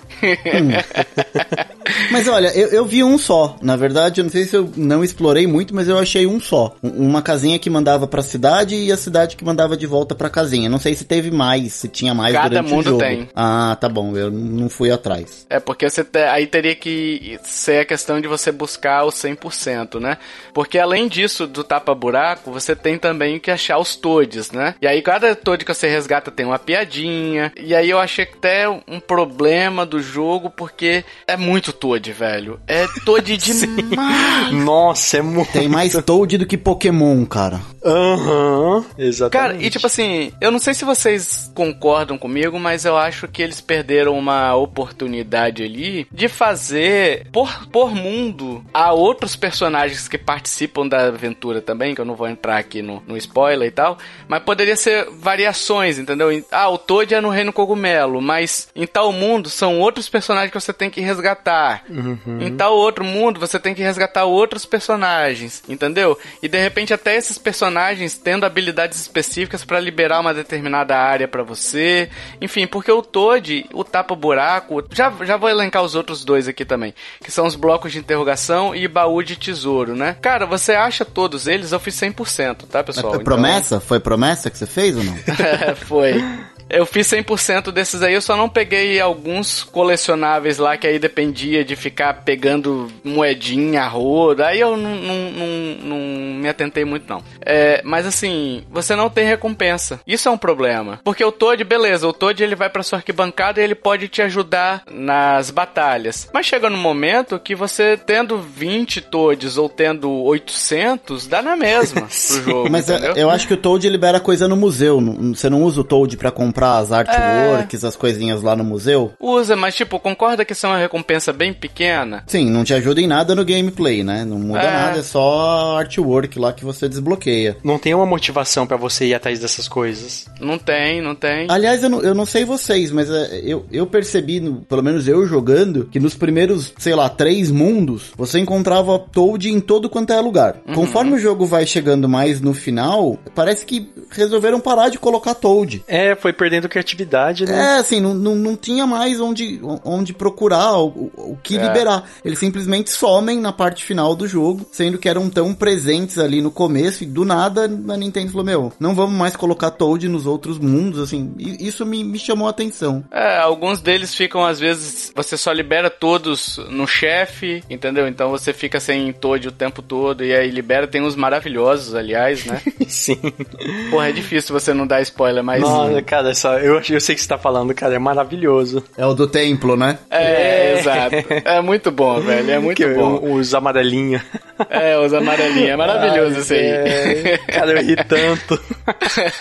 mas olha, eu, eu, vi um só. Na verdade, eu não sei se eu não explorei muito, mas eu achei um só. Uma casinha que mandava pra cidade e a cidade que mandava de volta pra casinha. Não sei se teve mais, se tinha mais Cada durante mundo o jogo. tem. Ah, tá bom, eu não fui atrás. É, porque você te, aí teria que ser a questão de você buscar o 100%, né? Porque além disso, do tapa-buraco, você tem também que achar os toads, né? E aí cada toad que você resgata tem uma piadinha. E aí eu achei até um problema do jogo, porque é muito Toad, velho. É Toad [LAUGHS] demais. Nossa, é muito. Tem mais Toad do que Pokémon, cara. Aham, uhum, exatamente. Cara, e tipo assim, eu não sei se vocês concordam comigo, mas eu acho que eles perderam uma oportunidade ali de fazer, por, por mundo, a outros personagens que participam da aventura também, que eu não vou entrar aqui no, no spoiler e tal, mas poderia ser variações, entendeu? Ah, o Toad é no Reino Cogumelo, mas em tal mundo são outros personagens que você tem que resgatar. Uhum. Em tal outro mundo, você tem que resgatar outros personagens, entendeu? E de repente até esses personagens tendo habilidades específicas para liberar uma determinada área para você. Enfim, porque o Toad, o tapa-buraco, já, já vou elencar os outros dois aqui também, que são os blocos de interrogação e baú de tesouro, né? Cara, você acha todos eles, eu fiz 100%, tá, pessoal? É promessa? Então... Foi promessa que você fez ou não? [LAUGHS] Foi. Eu fiz 100% desses aí, eu só não peguei alguns colecionáveis lá que aí dependia de ficar pegando moedinha, roda. Aí eu não, não, não, não me atentei muito, não. É, mas assim, você não tem recompensa. Isso é um problema. Porque o Toad, beleza, o Toad ele vai pra sua arquibancada e ele pode te ajudar nas batalhas. Mas chega no momento que você tendo 20 Toads ou tendo 800, dá na mesma [LAUGHS] pro jogo. Mas é, eu acho que o Toad libera coisa no museu. Você não usa o Toad para comprar comprar as artworks, é... as coisinhas lá no museu? Usa, mas tipo, concorda que isso é uma recompensa bem pequena? Sim, não te ajuda em nada no gameplay, né? Não muda é... nada, é só artwork lá que você desbloqueia. Não tem uma motivação para você ir atrás dessas coisas. Não tem, não tem. Aliás, eu não, eu não sei vocês, mas é, eu, eu percebi, no, pelo menos eu jogando, que nos primeiros, sei lá, três mundos, você encontrava Toad em todo quanto é lugar. Uhum. Conforme o jogo vai chegando mais no final, parece que resolveram parar de colocar Toad. É, foi perdendo perdendo criatividade, né? É, assim, não, não, não tinha mais onde, onde procurar o, o, que é. liberar. Eles simplesmente somem na parte final do jogo, sendo que eram tão presentes ali no começo e do nada a Nintendo falou, meu, não vamos mais colocar Toad nos outros mundos, assim, isso me, me chamou a atenção. É, alguns deles ficam, às vezes, você só libera todos no chefe, entendeu? Então você fica sem Toad o tempo todo e aí libera, tem uns maravilhosos, aliás, né? [LAUGHS] Sim. Porra, é difícil você não dar spoiler, mas... Nossa, cara, só, eu, eu sei que você tá falando, cara, é maravilhoso. É o do templo, né? É, é. exato. É muito bom, velho, é muito que, bom. Os amarelinhos. É, os amarelinhos. É maravilhoso isso aí. É, cara, eu ri tanto.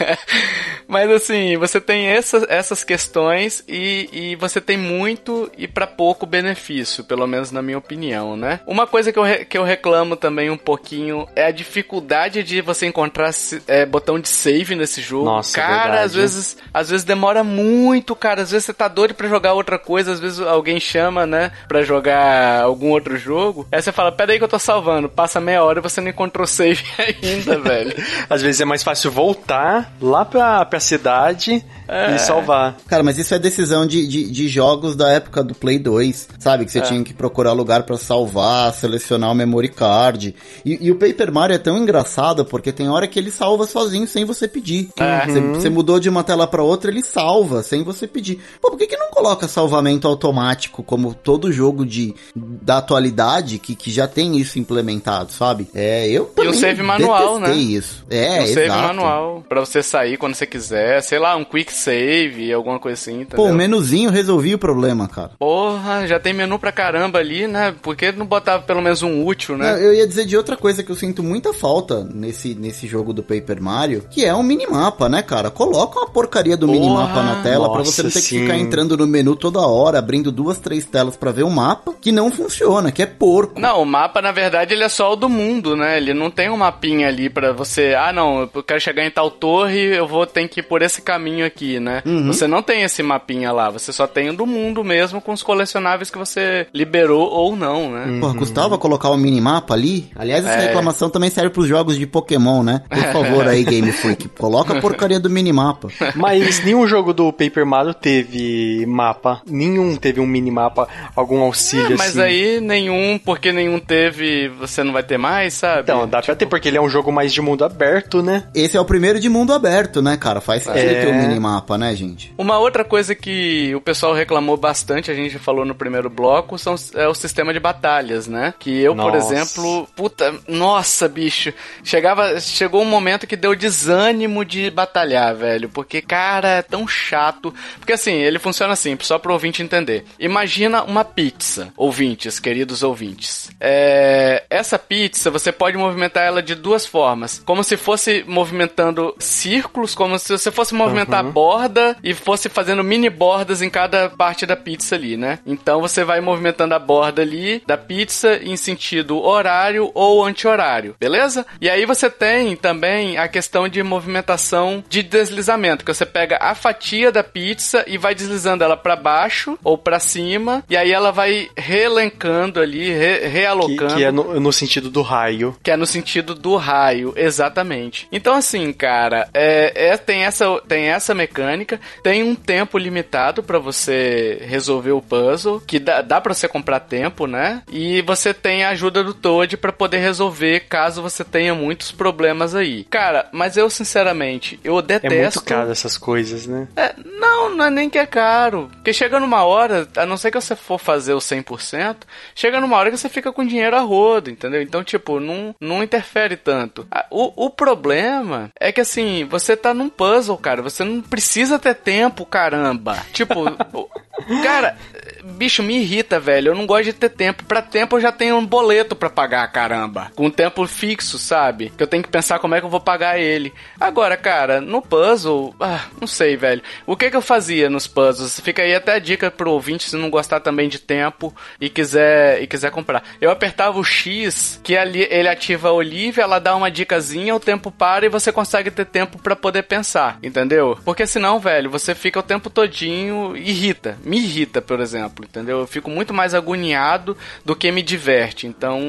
[LAUGHS] Mas assim, você tem essas, essas questões e, e você tem muito e para pouco benefício, pelo menos na minha opinião, né? Uma coisa que eu, re, que eu reclamo também um pouquinho é a dificuldade de você encontrar é, botão de save nesse jogo. Nossa, cara, verdade. às vezes, às vezes demora muito, cara. Às vezes você tá doido pra jogar outra coisa, às vezes alguém chama, né, pra jogar algum outro jogo. Aí você fala, pera aí que eu tô salvando. Passa meia hora e você não encontrou save [LAUGHS] ainda, velho. Às vezes é mais fácil voltar lá pra, pra cidade É. e salvar. Cara, mas isso é decisão de, de, de jogos da época do Play 2, sabe? Que você tinha que procurar lugar pra salvar, selecionar o memory card. E, e o Paper Mario é tão engraçado porque tem hora que ele salva sozinho sem você pedir. É. Você, você mudou de uma tela pra outra, ele salva sem você pedir. Pô, por que, que não coloca salvamento automático como todo jogo de, da atualidade que, que já tem isso implementado, sabe? É, eu também save manual, né? isso. É, um save exato. manual pra você sair quando você quiser, sei lá, um quick save, alguma coisa assim, entendeu? Pô, o menuzinho resolvia o problema, cara. Porra, já tem menu pra caramba ali, né? Por que não botava pelo menos um útil, né? Não, eu ia dizer de outra coisa que eu sinto muita falta nesse, nesse jogo do Paper Mario, que é um minimapa, né, cara? Coloca uma porcaria do Porra, minimapa na tela pra nossa, você não ter que sim. ficar entrando no menu toda hora, abrindo duas, três telas pra ver o mapa, que não funciona, que é porco. Não, o mapa, na verdade, ele é só o do mundo, né? Ele não tem um mapinha ali pra você. Ah, não, eu quero chegar em tal torre, eu vou ter que ir por esse caminho aqui, né? Você não tem esse mapinha lá, você só tem o do mundo mesmo com os colecionáveis que você liberou ou não, né? Porra, custava colocar um minimapa ali? Aliás, essa É. reclamação também serve pros jogos de Pokémon, né? Por [LAUGHS] favor aí, Game Freak, coloca a porcaria do minimapa. Mas nenhum jogo do Paper Mario teve mapa. Nenhum teve um minimapa, algum auxílio É, mas assim. aí nenhum, porque nenhum teve, você não vai ter mais, sabe? Então, dá pra ter, porque ele é um jogo mais de mundo aberto, né? Esse é o primeiro de mundo aberto, né, cara? Faz sentido É. ter um minimapa, né, gente? Uma outra coisa que o pessoal reclamou bastante, a gente já falou no primeiro bloco, são, é o sistema de batalhas, né? Que eu, por Nossa. exemplo, puta, nossa, bicho, chegava, chegou um momento que deu desânimo de batalhar, velho, porque, cara, é tão chato. Porque assim, ele funciona assim, só pro ouvinte entender. Imagina uma pizza, ouvintes, queridos ouvintes. É, essa pizza, você pode movimentar ela de duas formas. Como se fosse movimentando círculos, como se você fosse movimentar a borda e fosse fazendo mini bordas em cada parte da pizza ali, né? Então você vai movimentando a borda ali da pizza em sentido horário ou anti-horário, beleza? E aí você tem também a questão de movimentação de deslizamento, que você pega a fatia da pizza e vai deslizando ela para baixo ou para cima, e aí ela vai reelencando ali, re- Que, realocando que é no, no sentido do raio. que é no sentido do raio, exatamente. Então, assim, cara, é, é- tem, essa, tem essa mecânica, tem um tempo limitado pra você resolver o puzzle, que dá, dá pra você comprar tempo, né? E você tem a ajuda do Toad pra poder resolver caso você tenha muitos problemas aí. Cara, mas eu, sinceramente, eu É detesto. muito caro essas coisas, né? É, não, não é nem que é caro. Porque chega numa hora, a não ser que você for fazer o 100%, chega numa hora que você fica com dinheiro a rodo, entendeu? Então, tipo, não, não interfere tanto. O, o problema é que, assim, você tá num puzzle, cara. Você não precisa ter tempo, caramba. Tipo, [LAUGHS] cara, bicho, me irrita, velho. Eu não gosto de ter tempo. Pra tempo eu já tenho um boleto pra pagar, caramba. Com tempo fixo, sabe? Que eu tenho que pensar como é que eu vou pagar ele. Agora, cara, no puzzle, ah, não sei, velho. O que que eu fazia nos puzzles? Fica aí até a dica pro ouvinte se não gostar também de tempo e quiser e quiser comprar. Eu apertava o X, que ali ele ativa a Olivia, ela dá uma dicasinha, o tempo para e você consegue ter tempo pra poder pensar, entendeu? Porque senão, velho, você fica o tempo todinho irrita, me irrita, por exemplo, entendeu? Eu fico muito mais agoniado do que me diverte. Então,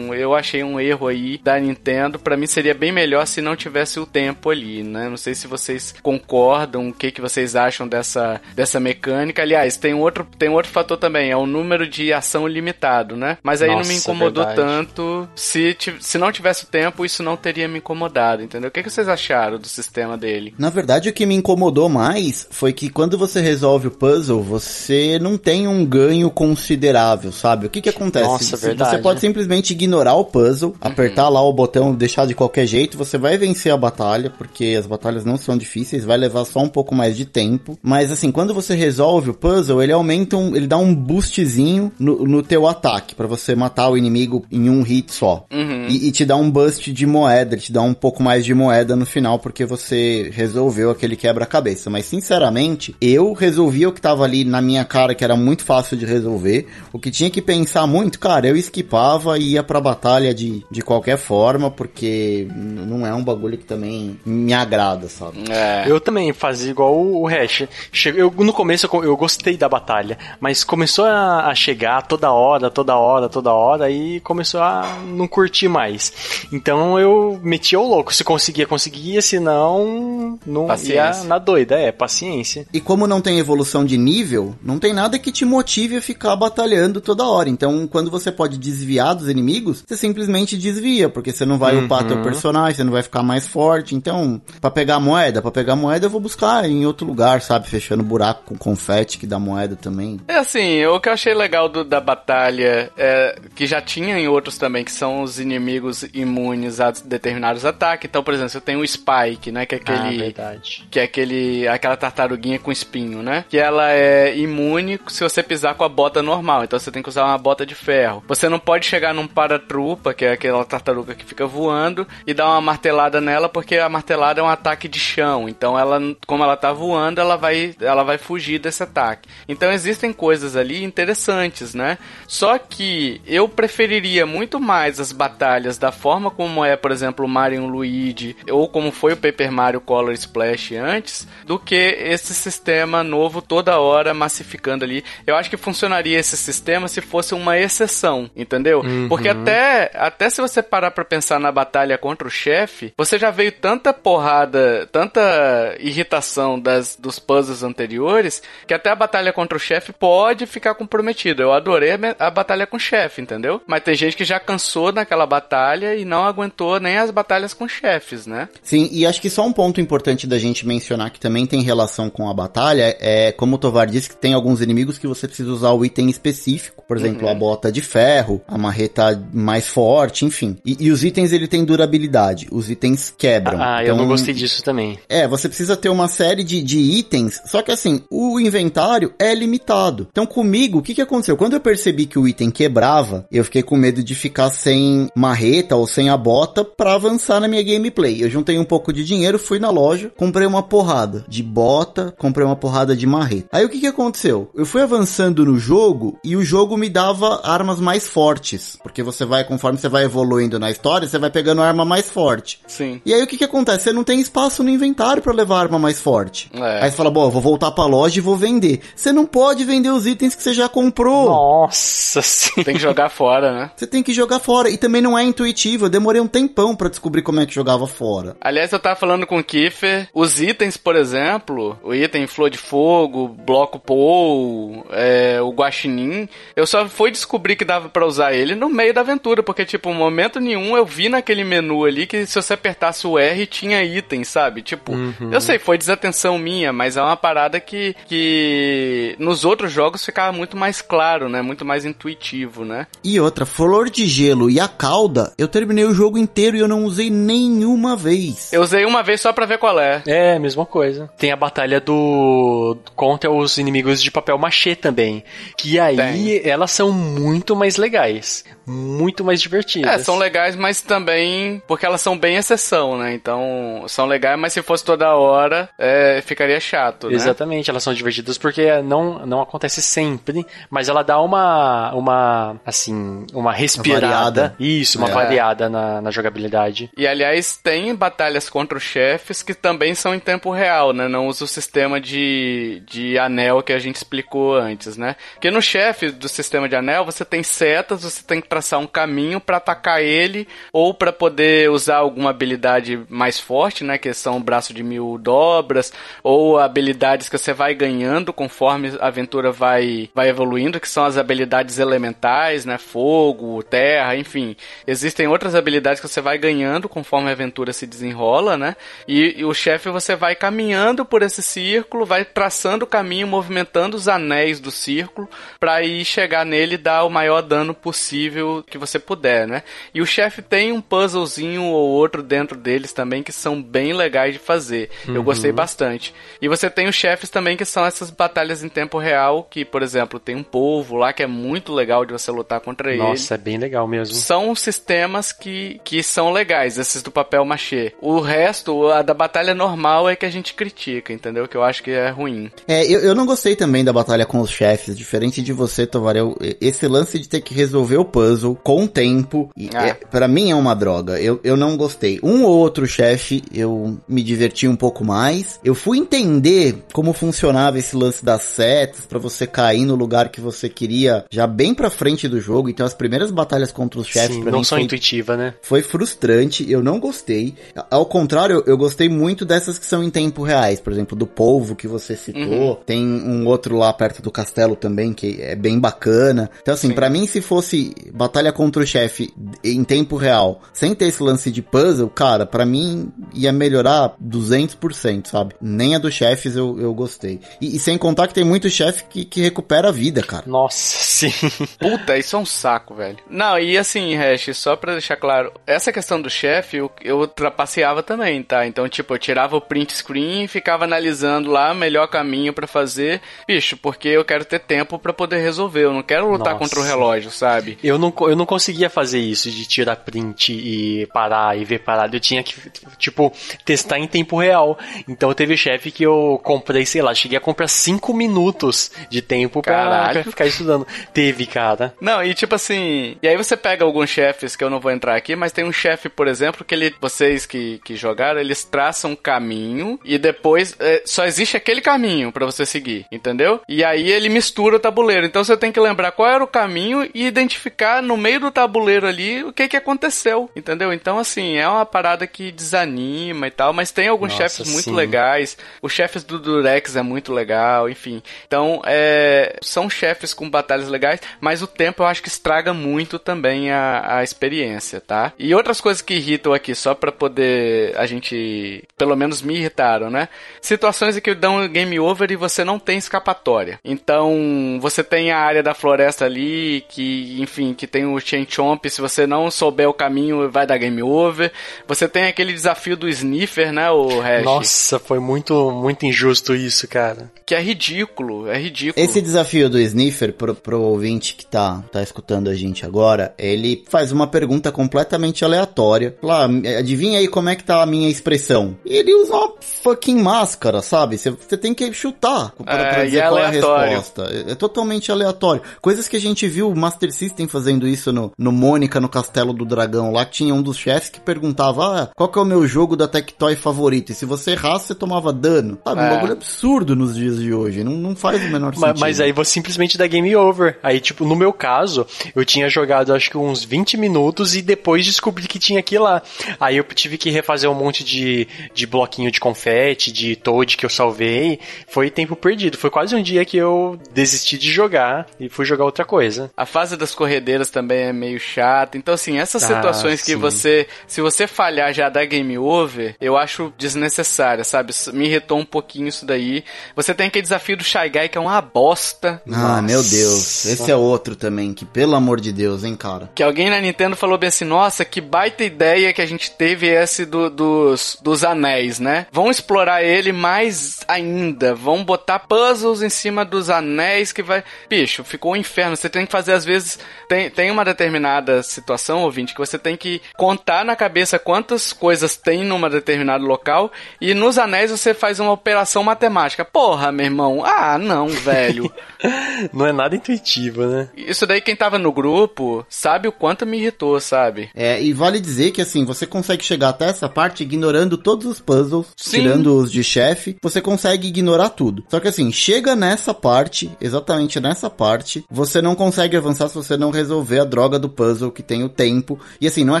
eu achei um erro aí da Nintendo. Pra mim seria bem melhor se não tivesse o tempo ali, né? Não sei se vocês concordam, o que, que vocês acham dessa, dessa mecânica. Aliás, tem outro, tem outro fator também, é o número de ação limitado, né? Mas aí não me Nossa, incomodou verdade. tanto. Se, ti- se não tivesse o tempo, isso não teria me incomodado, entendeu? O que, que vocês acharam do sistema dele? Na verdade, o que me incomodou mais foi que quando você resolve o puzzle, você não tem um, ganho considerável, sabe? O que que acontece? Nossa, Você- verdade. Você pode simplesmente ignorar o puzzle, apertar lá o botão, deixar de qualquer jeito, você vai vencer a batalha, porque as batalhas não são difíceis, vai levar só um pouco mais de tempo. Mas assim, quando você resolve o puzzle, ele aumenta um, ele dá um boostzinho no, no teu ataque, pra você matar o inimigo em um hit só. E, e te dá um boost de moeda, te dá um pouco mais de moeda no final, porque você resolveu aquele quebra-cabeça. Mas sinceramente, eu resolvi o que tava ali na minha cara, que era muito fácil de resolver. O que tinha que pensar muito, cara, eu esquipava e ia pra batalha de, de qualquer forma, porque não é um bagulho que também me agrada, sabe? É. Eu também fazia igual o Hash. Eu, no começo eu, gostei da batalha, mas começou a, a chegar toda hora, toda hora, toda hora, e começou não curtir mais. Então eu metia o louco. Se conseguia, conseguia, se não, não ia Paciência. na doida. É, paciência. E como não tem evolução de nível, não tem nada que te motive a ficar batalhando toda hora. Então, quando você pode desviar dos inimigos, você simplesmente desvia, porque você não vai upar teu personagem, você não vai ficar mais forte. Então, pra pegar moeda, pra pegar moeda eu vou buscar em outro lugar, sabe? Fechando buraco com confete que dá moeda também. É assim, o que eu achei legal do- da batalha é que já tinha em outros também, que são os inimigos imunes a determinados ataques. Então, por exemplo, você tem o Spike, né? Que é Ah, aquele. verdade. que é aquele aquela tartaruguinha com espinho, né? Que ela é imune se você pisar com a bota normal. Então você tem que usar uma bota de ferro. Você não pode chegar num paratrupa, que é aquela tartaruga que fica voando, e dar uma martelada nela, porque a martelada é um ataque de chão. Então ela, como ela tá voando, ela vai, ela vai fugir desse ataque. Então existem coisas ali interessantes, né? Só que eu preferiria muito mais as batalhas da forma como é, por exemplo, o Mario Luigi, ou como foi o Paper Mario Color Splash antes, do que esse sistema novo toda hora massificando ali. Eu acho que funcionaria esse sistema se fosse uma exceção, entendeu? Porque até, até se você parar pra pensar na batalha contra o chefe, você já veio tanta porrada, tanta irritação das, dos puzzles anteriores, que até a batalha contra o chefe pode ficar comprometida. Eu adorei a, a batalha com o chefe, entendeu? Mas tem gente que já cansou naquela batalha e não aguentou nem as batalhas com chefes, né? Sim, e acho que só um ponto importante da gente mencionar que também tem relação com a batalha é, como o Tovar disse, que tem alguns inimigos que você precisa usar o item específico. Por exemplo, a bota de ferro, a marreta mais forte, enfim. E, e os itens, ele tem durabilidade. Os itens quebram. Ah, eu Então, não gostei disso também. É, você precisa ter uma série de, de itens, só que assim, o inventário é limitado. Então comigo, o que que aconteceu? Quando eu percebi que o item quebrava, eu fiquei com medo de ficar sem marreta ou sem a bota pra avançar na minha gameplay. Eu juntei um pouco de dinheiro, fui na loja, comprei uma porrada de bota, comprei uma porrada de marreta. Aí o que que aconteceu? Eu fui avançando no jogo e o jogo me dava armas mais fortes, porque você vai, conforme você vai evoluindo na história, você vai pegando arma mais forte. Sim. E aí o que que acontece? Você não tem espaço no inventário pra levar arma mais forte. É. Aí você fala, bom, eu vou voltar pra loja e vou vender. Você não pode vender os itens que você já comprou. Nossa [LAUGHS] senhora. Tem que jogar fora, né? Você tem que jogar fora. E também não é intuitivo. Eu demorei um tempão pra descobrir como é que jogava fora. Aliás, eu tava falando com o Kiefer, os itens, por exemplo, o item Flor de Fogo, Bloco Pou, é, o Guaxinim, eu só fui descobrir que dava pra usar ele no meio da aventura, porque, tipo, em momento nenhum eu vi naquele menu ali que se você apertasse o R tinha item, sabe? Tipo, eu sei, foi desatenção minha, mas é uma parada que, que nos outros jogos ficava muito mais claro, né? Muito mais intuitivo, né? E outra, Flor de Gelo e a Cauda, eu terminei o jogo inteiro e eu não usei nenhuma vez. Eu usei uma vez só pra ver qual é. É, mesma coisa. Tem a batalha do contra os inimigos de papel machê também, que aí Tem. elas são muito mais legais, muito mais divertidas. É, são legais, mas também porque elas são bem exceção, né? Então, são legais, mas se fosse toda hora, é, ficaria chato, né? Exatamente, elas são divertidas porque não, não acontece sempre, mas ela dá uma, uma assim, uma respirada. variada. Isso, uma É. variada na, na jogabilidade. E aliás, tem batalhas contra os chefes que também são em tempo real, né? Não usa o sistema de, de anel que a gente explicou antes, né? Porque no chefe do sistema de anel você tem setas, você tem que traçar um caminho para atacar ele ou para poder usar alguma habilidade mais forte, né, que são o braço de mil dobras, ou habilidades que você vai ganhando conforme a aventura vai, vai evoluindo, que são as habilidades elementais, né, fogo, terra, enfim. Existem outras habilidades que você vai ganhando conforme a aventura se desenrola, né? E, e o chefe você vai caminhando por esse círculo, vai traçando o caminho, movimentando os anéis do círculo para ir chegar nele e dar o maior dano possível que você puder, né? E o chefe tem um puzzlezinho ou outro dentro deles também que são bem legais de fazer. Uhum. Eu gostei bastante. E você tem os chefes também que são essas batalhas em tempo real, que, por exemplo, tem um povo lá que é muito legal de você lutar contra Nossa, ele. Nossa, é bem legal mesmo. São sistemas que, que são legais, esses do papel machê. O resto, a da batalha normal é que a gente critica, entendeu? Que eu acho que é ruim. É, eu, eu não gostei também da batalha com os chefes, diferente de você, Tovarel. Esse lance de ter que resolver o puzzle com o tempo, ah. é, para mim é uma droga. Eu, eu não gostei. Um ou outro chefe eu me diverti um pouco mais. Eu fui entender como funcionava esse lance das setas para você cair no lugar que você queria já bem pra frente do jogo. Então as primeiras batalhas contra os chefes Sim, não são foi, intuitiva, né? Foi frustrante, eu não gostei. Ao contrário, eu gostei muito dessas que são em tempo reais, por exemplo, do polvo que você citou. Uhum. Tem um outro lá perto do castelo também que é bem bacana. Então assim, para mim se fosse batalha contra o chefe em tempo real, sem ter esse lance de puzzle, cara, para mim ia melhorar 200%, sabe? Nem a dos chefes eu, eu gostei. E, e sem contar que tem muito chefe que, que recupera a vida, cara. Nossa, [LAUGHS] sim. Puta, isso é um saco, velho. Não, e assim, Hash, só pra deixar claro, essa questão do chefe eu, eu trapaceava também, tá? Então, tipo, eu tirava o print screen e ficava analisando lá o melhor caminho para fazer. Bicho, porque eu quero ter tempo para poder resolver. Eu não quero lutar Nossa. contra o relógio, sabe? Eu não, eu não conseguia fazer isso de tirar print e parar e ver parado. Eu tinha que, tipo, testar em tempo real. Então teve chefe que eu comprei, sei lá, cheguei a comprar 5 minutos de tempo pra, pra, [LAUGHS] ficar estudando. Teve, cara. Não, e tipo assim, e aí você pega alguns chefes que eu não vou entrar aqui, mas tem um chefe, por exemplo, que ele, vocês que, que jogaram, eles traçam um caminho e depois é, só existe aquele caminho para você seguir, entendeu? E aí ele mistura o tabuleiro. Então você tem que lembrar qual era o caminho e identificar no meio do tabuleiro ali o que que aconteceu, entendeu? Então assim, é uma parada que desanima e tal, mas tem alguns Nossa, chefes muito legais. Os chefes do Durex é muito legal, enfim. Então, é, são chefes com batalhas legais, mas o tempo eu acho que estraga muito também a, a experiência, tá? E outras coisas que irritam aqui, só para poder a gente, pelo menos me irritaram, né? Situações em que dão game over e você não tem escapatória. Então, você tem a área da floresta ali, que, enfim, que tem o Chain Chomp, se você não souber o caminho, vai dar game over. Você tem aquele desafio do Sniffer, né, o Hash? Nossa, foi muito, muito injusto isso, cara. Que é ridículo, é ridículo. Esse desafio do Sniffer, pro, pro ouvinte que tá, tá escutando a gente agora, ele faz uma pergunta completamente aleatória. Lá, adivinha aí como é que tá a minha expressão? E ele usa uma fucking máscara, sabe? Você tem que chutar pra, é, pra dizer é qual é a resposta. É, é, totalmente aleatório. Coisas que a gente viu o Master System fazendo isso no, no Mônica, no Castelo do Dragão. Lá tinha um dos chefes que perguntava, ah, qual que é o meu jogo da Tectoy favorito? E se você errasse, você tomava dano. Sabe? Um é. bagulho absurdo nos dias de hoje. Não, não faz o menor sentido. Mas, mas aí você simplesmente dá game over. Aí, tipo, no meu caso, eu tinha jogado acho que uns 20 minutos e depois descobri que tinha aquilo lá. Aí eu tive que refazer um monte de, de bloquinho de confete, de toad que eu salvei. Foi tempo perdido. Foi quase um dia que eu desisti de jogar e fui jogar outra coisa. A fase das corredeiras também é meio chata. Então, assim, essas ah, situações ah, que você. Se você falhar já dá game over, eu acho desnecessária, sabe? Me irritou um pouquinho isso daí. Você tem aquele desafio do Shy Guy que é uma bosta. Ah, Nossa. meu Deus. Esse é outro também, que pelo amor de Deus, hein, cara. Que alguém na Nintendo falou bem assim: nossa, que baita ideia que a gente teve esse do, dos, dos anéis, né? Vão explorar ele mais ainda. Vão botar puzzles em cima dos anéis que vai. Bicho, ficou um inferno. Você tem que fazer, às vezes. Tem, tem uma determinada situação, ouvinte, que você tem que contar na cabeça quantas coisas tem numa determinado local e nos anéis você faz uma operação matemática. Porra, meu irmão. Ah, não, velho. [LAUGHS] não é nada intuitivo, né? Isso daí quem tava no grupo sabe o quanto me irritou, sabe? É, e vale dizer que assim, você consegue chegar até essa parte ignorando todos os puzzles, Sim. tirando os de chefe, você consegue ignorar tudo. Só que assim, chega nessa parte, exatamente nessa parte, você não consegue avançar se você não resolver resolver a droga do puzzle que tem o tempo. E assim, não é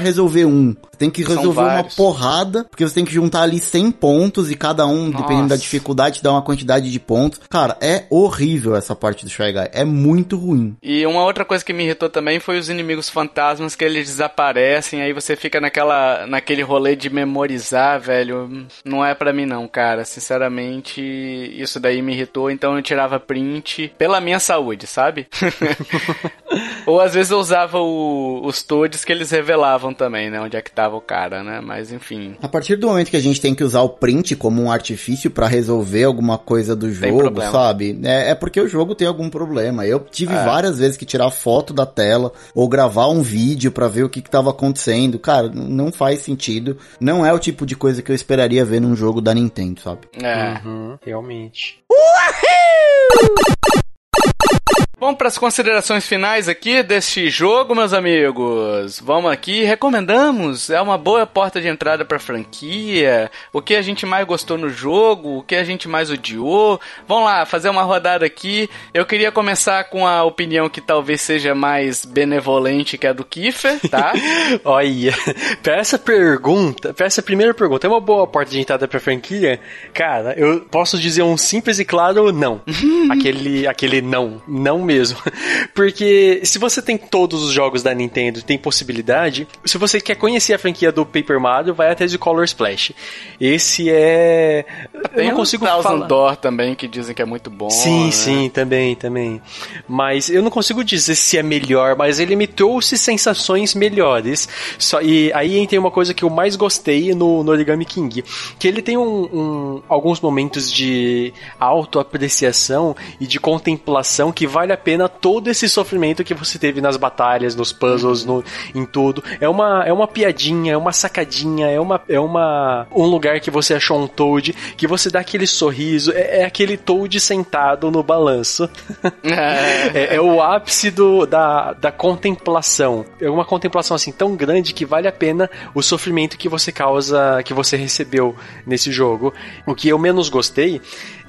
resolver um. Você tem que resolver uma porrada, porque você tem que juntar ali 100 pontos e cada um, Nossa. dependendo da dificuldade, dá uma quantidade de pontos. Cara, é horrível essa parte do Shy Guy. É muito ruim. E uma outra coisa que me irritou também foi os inimigos fantasmas que eles desaparecem, aí você fica naquela, naquele rolê de memorizar, velho. Não é para mim não, cara. Sinceramente, isso daí me irritou, então eu tirava print pela minha saúde, sabe? [LAUGHS] Ou às vezes eu usava o, os toads que eles revelavam também, né? Onde é que tava o cara, né? Mas enfim. A partir do momento que a gente tem que usar o print como um artifício para resolver alguma coisa do jogo, sabe? É, é, porque o jogo tem algum problema. Eu tive é. várias vezes que tirar foto da tela ou gravar um vídeo para ver o que, que tava acontecendo. Cara, não faz sentido. Não é o tipo de coisa que eu esperaria ver num jogo da Nintendo, sabe? É. Uhum, realmente. Uhul! Vamos para as considerações finais aqui deste jogo, meus amigos. Vamos aqui, recomendamos. É uma boa porta de entrada para a franquia. O que a gente mais gostou no jogo, o que a gente mais odiou. Vamos lá, fazer uma rodada aqui. Eu queria começar com a opinião que talvez seja mais benevolente que a do Kiefer, tá? [LAUGHS] Olha, [LAUGHS] para essa pergunta, para essa primeira pergunta, é uma boa porta de entrada para a franquia? Cara, eu posso dizer um simples e claro não. [LAUGHS] aquele, aquele não, não mesmo mesmo. [LAUGHS] Porque se você tem todos os jogos da Nintendo, tem possibilidade, se você quer conhecer a franquia do Paper Mario, vai até de Color Splash. Esse é. Tem eu não consigo Thousand falar. Door também, que dizem que é muito bom. Sim, né? sim, também, também. Mas eu não consigo dizer se é melhor, mas ele me trouxe sensações melhores. Só, e aí tem uma coisa que eu mais gostei no, no Origami King, que ele tem um, um, alguns momentos de autoapreciação e de contemplação que vale a pena todo esse sofrimento que você teve nas batalhas, nos puzzles, no, em tudo. É uma, é uma piadinha, é uma sacadinha, é uma, é uma um lugar que você achou um Toad, que você dá aquele sorriso, é, é aquele Toad sentado no balanço. é, [LAUGHS] é, o ápice do, da, da contemplação. É uma contemplação assim tão grande que vale a pena o sofrimento que você causa, que você recebeu nesse jogo. O que eu menos gostei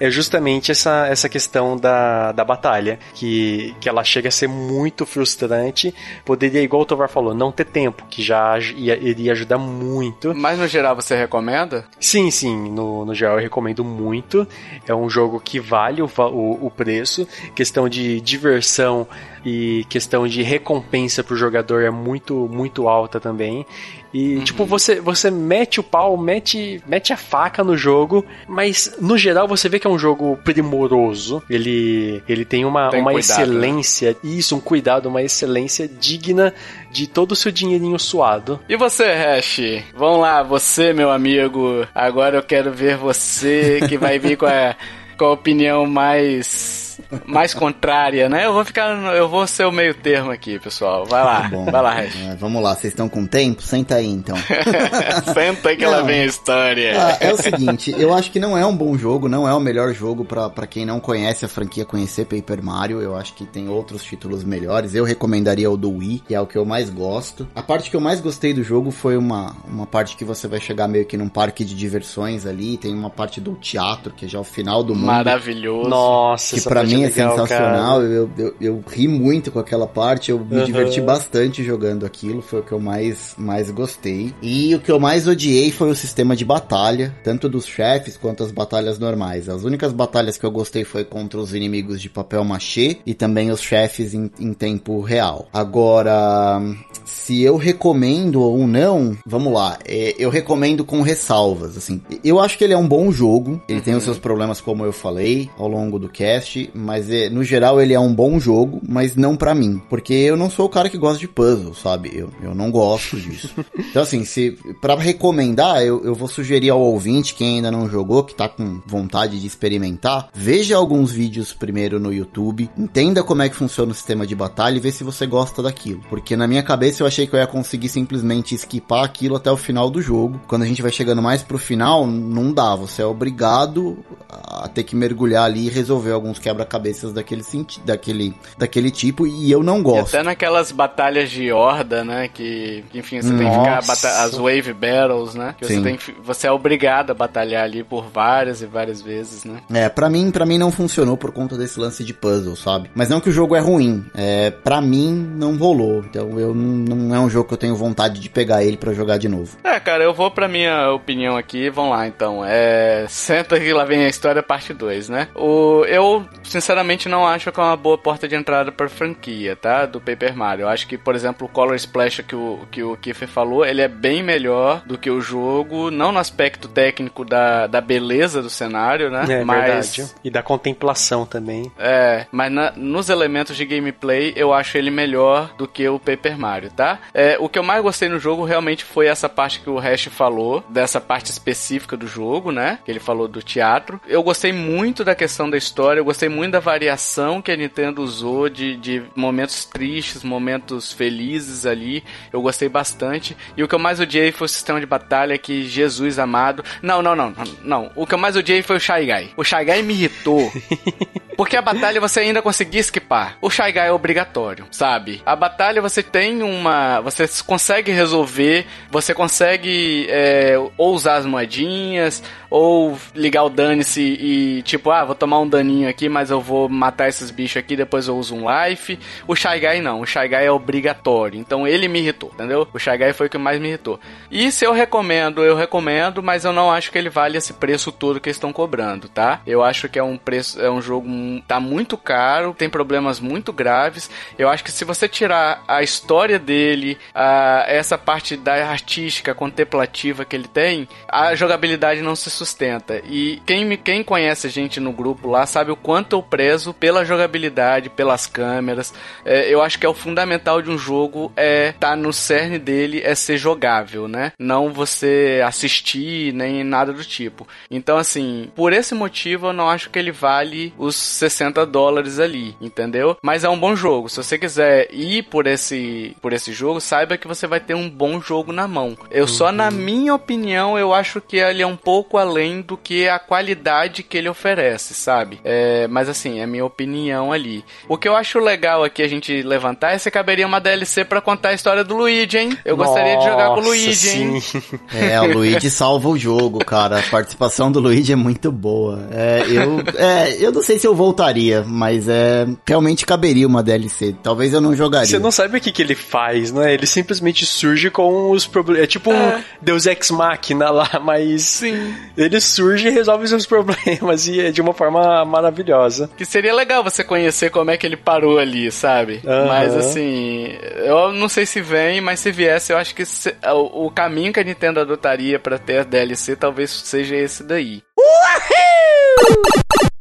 é justamente essa, essa questão da, da batalha, que, que ela chega a ser muito frustrante. Poderia, igual o Tovar falou, não ter tempo, que já ia, iria ajudar muito. Mas no geral você recomenda? Sim, sim, no, no geral eu recomendo muito. É um jogo que vale o, o, o preço. Questão de diversão e questão de recompensa pro jogador é muito, muito alta também. E, uhum. tipo, você, você mete o pau, mete, mete a faca no jogo, mas no geral você vê que é um jogo primoroso. Ele, ele tem uma, tem uma cuidado, né? excelência, né? isso, um cuidado, uma excelência digna de todo o seu dinheirinho suado. E você, Hash? Vamos lá, você, meu amigo. Agora eu quero ver você que vai vir com a, [LAUGHS] com a opinião mais mais contrária, né? Eu vou ficar, eu vou ser o meio termo aqui, pessoal. Vai lá, tá bom, vai lá, Regis. É, vamos lá, vocês estão com tempo? Senta aí, então. [LAUGHS] Senta aí que não, ela vem a história. Ah, é o seguinte, eu acho que não é um bom jogo, não é o melhor jogo para quem não conhece a franquia conhecer Paper Mario. Eu acho que tem outros títulos melhores. Eu recomendaria o do Wii, que é o que eu mais gosto. A parte que eu mais gostei do jogo foi uma, uma parte que você vai chegar meio que num parque de diversões ali. Tem uma parte do teatro, que é já o final do mundo. Maravilhoso. Nossa, que para mim é legal, sensacional. Eu, eu, eu, ri muito com aquela parte. Eu me uhum. diverti bastante jogando aquilo. Foi o que eu mais, mais gostei. E o que eu mais odiei foi o sistema de batalha, tanto dos chefes quanto as batalhas normais. As únicas batalhas que eu gostei foi contra os inimigos de papel machê e também os chefes em, em tempo real. Agora, se eu recomendo ou não, vamos lá. É, eu recomendo com ressalvas, assim. Eu acho que ele é um bom jogo. Ele uhum. tem os seus problemas, como eu falei, ao longo do cast, mas é, no geral ele é um bom jogo, mas não para mim. Porque eu não sou o cara que gosta de puzzle, sabe? Eu, eu não gosto disso. [LAUGHS] então, assim, se para recomendar, eu, eu vou sugerir ao ouvinte, quem ainda não jogou, que tá com vontade de experimentar, veja alguns vídeos primeiro no YouTube, entenda como é que funciona o sistema de batalha e vê se você gosta daquilo. Porque na minha cabeça eu achei que eu ia conseguir simplesmente esquipar aquilo até o final do jogo. Quando a gente vai chegando mais pro final, não dá. Você é obrigado a ter que mergulhar ali e resolver alguns quebra quebra-cabeças daquele, daquele, daquele tipo e eu não gosto. E até naquelas batalhas de horda, né? Que, enfim, você Nossa. tem que ficar as wave battles, né? Que você, tem que, você é obrigado a batalhar ali por várias e várias vezes, né? É, pra mim, pra mim não funcionou por conta desse lance de puzzle, sabe? Mas não que o jogo é ruim. É, pra mim não rolou. Então eu não é um jogo que eu tenho vontade de pegar ele para jogar de novo. É, cara, eu vou pra minha opinião aqui. Vamos lá, então. É. Senta que lá vem a história, parte 2, né? O, eu, sinceramente, não acho que é uma boa porta de entrada pra franquia, tá? Do Paper Mario. Eu acho que, por exemplo, o Color Splash que o, que o Kiefer falou, ele é bem melhor do que o jogo, não no aspecto técnico da, da beleza do cenário, né? É mas... verdade. E da contemplação também. É, mas na, nos elementos de gameplay, eu acho ele melhor do que o Paper Mario, tá? É, o que eu mais gostei no jogo realmente foi essa parte que o Hash falou, dessa parte específica do jogo, né? Que ele falou do teatro. Eu gostei muito da questão da história, eu gostei muito da variação que a Nintendo usou de, de momentos tristes, momentos felizes ali. Eu gostei bastante. E o que eu mais odiei foi o sistema de batalha que Jesus amado. Não, não, não, não. não. O que eu mais odiei foi o Shy Guy. O Shy Guy me irritou. [LAUGHS] Porque a batalha você ainda conseguia esquipar. O Shy Guy é obrigatório, sabe? A batalha você tem uma. Você consegue resolver, você consegue é, ou usar as moedinhas, ou ligar o dane-se e tipo, ah, vou tomar um daninho aqui, mas eu vou matar esses bichos aqui, depois eu uso um life. O Shy Guy não, o Shy Guy é obrigatório. Então ele me irritou, entendeu? O Shy Guy foi o que mais me irritou. E se eu recomendo, eu recomendo, mas eu não acho que ele vale esse preço todo que eles estão cobrando, tá? Eu acho que é um preço, é um jogo tá muito caro, tem problemas muito graves. Eu acho que se você tirar a história dele, a, essa parte da artística, contemplativa que ele tem, a jogabilidade não se sustenta. E quem, me, quem conhece a gente no grupo lá sabe o quanto eu prezo pela jogabilidade, pelas câmeras. É, eu acho que é o fundamental de um jogo é tá no cerne dele é ser jogável, né? Não você assistir nem nada do tipo. Então assim, por esse motivo eu não acho que ele vale os 60 dólares ali, entendeu? Mas é um bom jogo. Se você quiser ir por esse por esse jogo, saiba que você vai ter um bom jogo na mão. Eu uhum. só na minha opinião eu acho que ele é um pouco além do que a qualidade que ele oferece, sabe? É, mas assim, é minha opinião ali. O que eu acho legal aqui a gente levantar é se caberia uma DLC para contar a história do Luigi, hein? Eu Nossa, gostaria de jogar com o Luigi, sim. hein? [LAUGHS] É, o Luigi salva o jogo, cara. A participação do Luigi é muito boa. É, eu, é, eu não sei se eu voltaria, mas é realmente caberia uma DLC. Talvez eu não jogaria. Você não sabe o que, que ele faz, né? Ele simplesmente surge com os problemas. É tipo é. um Deus Ex Machina lá, [LAUGHS] mas. Sim ele surge e resolve seus [LAUGHS] problemas e é de uma forma maravilhosa. Que seria legal você conhecer como é que ele parou ali, sabe? Uhum. Mas assim, eu não sei se vem, mas se viesse, eu acho que se, o, o, caminho que a Nintendo adotaria para ter a DLC talvez seja esse daí. Uhul!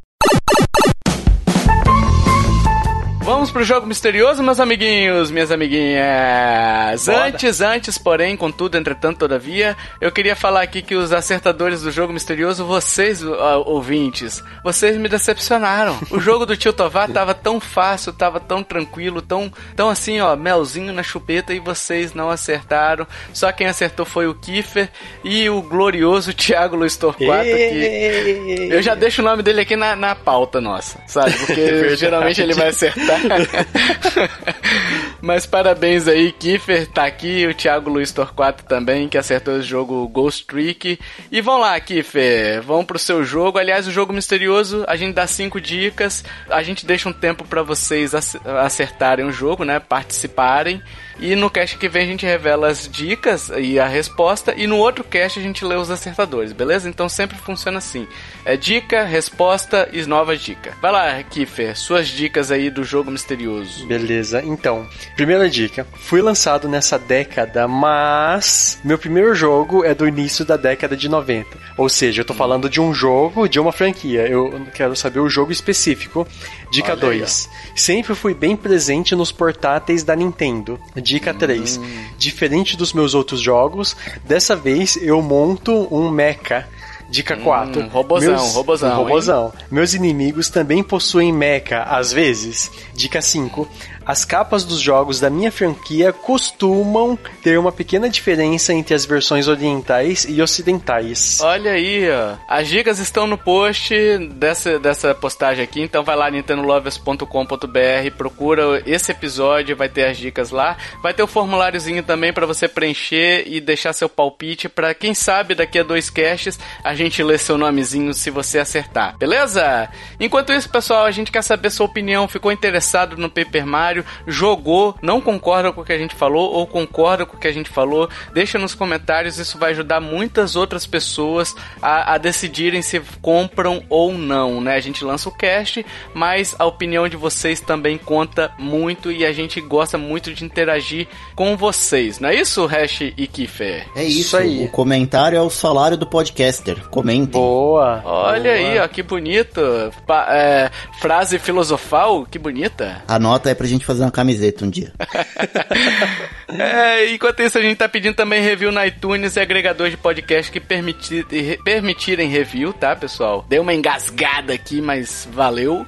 Vamos pro jogo misterioso, meus amiguinhos, minhas amiguinhas. Bora. Antes, antes, porém, contudo, entretanto, todavia, eu queria falar aqui que os acertadores do jogo misterioso, vocês, ouvintes, vocês me decepcionaram. O jogo do tio Tovar [LAUGHS] tava tão fácil, tava tão tranquilo, tão, tão assim, ó, melzinho na chupeta e vocês não acertaram. Só quem acertou foi o Kiefer e o glorioso [LAUGHS] Thiago Luiz Torquato, que eu já deixo o nome dele aqui na, na pauta nossa, sabe? Porque [LAUGHS] geralmente ele vai acertar [LAUGHS] Mas parabéns aí, Kiefer tá aqui, o Thiago Luiz Torquato também, que acertou o jogo Ghost Trick. E vão lá, Kiefer, vão pro seu jogo. Aliás, o jogo misterioso, a gente dá cinco dicas, a gente deixa um tempo para vocês acertarem o jogo, né? Participarem. E no cast que vem a gente revela as dicas e a resposta. E no outro cast a gente lê os acertadores, beleza? Então sempre funciona assim: é dica, resposta e nova dica. Vai lá, Kiffer, suas dicas aí do jogo misterioso. Beleza, então, primeira dica: fui lançado nessa década, mas meu primeiro jogo é do início da década de 90. Ou seja, eu tô falando de um jogo, de uma franquia. Eu quero saber o jogo específico. Dica 2. Sempre fui bem presente nos portáteis da Nintendo. Dica 3. Hum. Diferente dos meus outros jogos, dessa vez eu monto um mecha. Dica 4. Hum, robozão, Meus, robozão. Um robozão. Meus inimigos também possuem mecha, às vezes. Dica 5. As capas dos jogos da minha franquia costumam ter uma pequena diferença entre as versões orientais e ocidentais. Olha aí, ó. As dicas estão no post dessa, dessa postagem aqui, então vai lá nintendolovers.com.br, procura esse episódio, vai ter as dicas lá. Vai ter o formuláriozinho também para você preencher e deixar seu palpite para quem sabe daqui a dois casts a gente lê seu nomezinho se você acertar. Beleza? Enquanto isso, pessoal, a gente quer saber sua opinião. Ficou interessado no Paper Mario? Jogou? Não concorda com o que a gente falou ou concorda com o que a gente falou? Deixa nos comentários, isso vai ajudar muitas outras pessoas a, a decidirem se compram ou não, né? A gente lança o cast, mas a opinião de vocês também conta muito e a gente gosta muito de interagir com vocês. Não é isso, Hash e Kiffer? É isso, isso aí. O comentário é o salário do podcaster. Comentem. Boa. Olha Boa. aí, ó, que bonito. Pa é, frase filosofal, que bonita. Anota aí pra gente fazer uma camiseta um dia. [LAUGHS] é, enquanto isso, a gente tá pedindo também review na iTunes e agregadores de podcast que permitir, permitirem review, tá, pessoal? Deu uma engasgada aqui, mas valeu.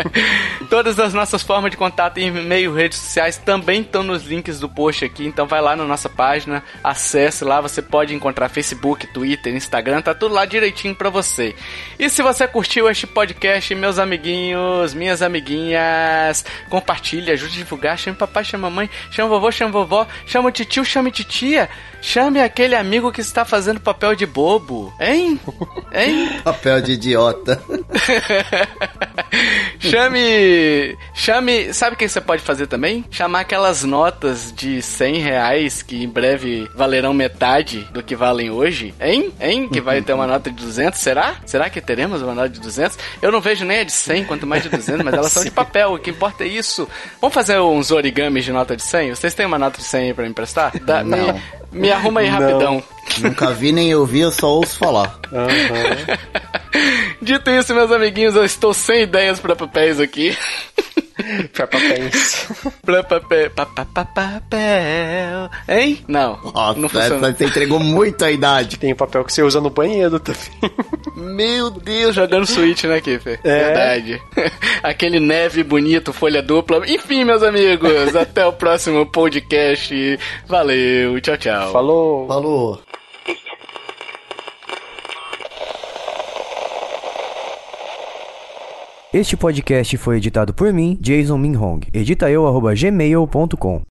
[LAUGHS] Todas as nossas formas de contato, e-mail, redes sociais também estão nos links do post aqui, então vai lá na nossa página, acesse lá, você pode encontrar Facebook, Twitter, Instagram, tá tudo lá direitinho para você. E se você curtiu este podcast, meus amiguinhos, minhas amiguinhas, compartilhe, ajude a divulgar, chame papai, chame mamãe, chame vovô, chame vovó, chame o tio, chame titia, chame aquele amigo que está fazendo papel de bobo, hein? Hein? [LAUGHS] papel de idiota. [LAUGHS] chame. Chame. Sabe o que você pode fazer também? Chamar aquelas notas de 100 reais que em breve valerão metade do que valem hoje, hein? Hein? Que vai ter uma nota de 200, será? Será que teremos uma nota de 200? Eu não vejo nem a de 100, quanto mais de 200, mas elas são [LAUGHS] de papel, o que importa é isso. Vamos fazer uns origamis de nota de 100? Vocês têm uma nota de 100 aí pra me emprestar? Dá, não. Me, me arruma aí rapidão. Nunca vi nem ouvi, eu só ouço falar. Uhum. [LAUGHS] Dito isso, meus amiguinhos, eu estou sem ideias para papéis aqui. [LAUGHS] papel. Pa, pa, pa, papel. Hein? Não. Nossa, não funciona. Você entregou muito a idade. Tem papel que você usa no banheiro também. Meu Deus, jogando Switch, né, Kiffer? É. Verdade. [LAUGHS] Aquele neve bonito, folha dupla. Enfim, meus amigos, até o próximo podcast. Valeu, tchau, tchau. Falou. Falou. Este podcast foi editado por mim, Jason Minhong. Edita eu.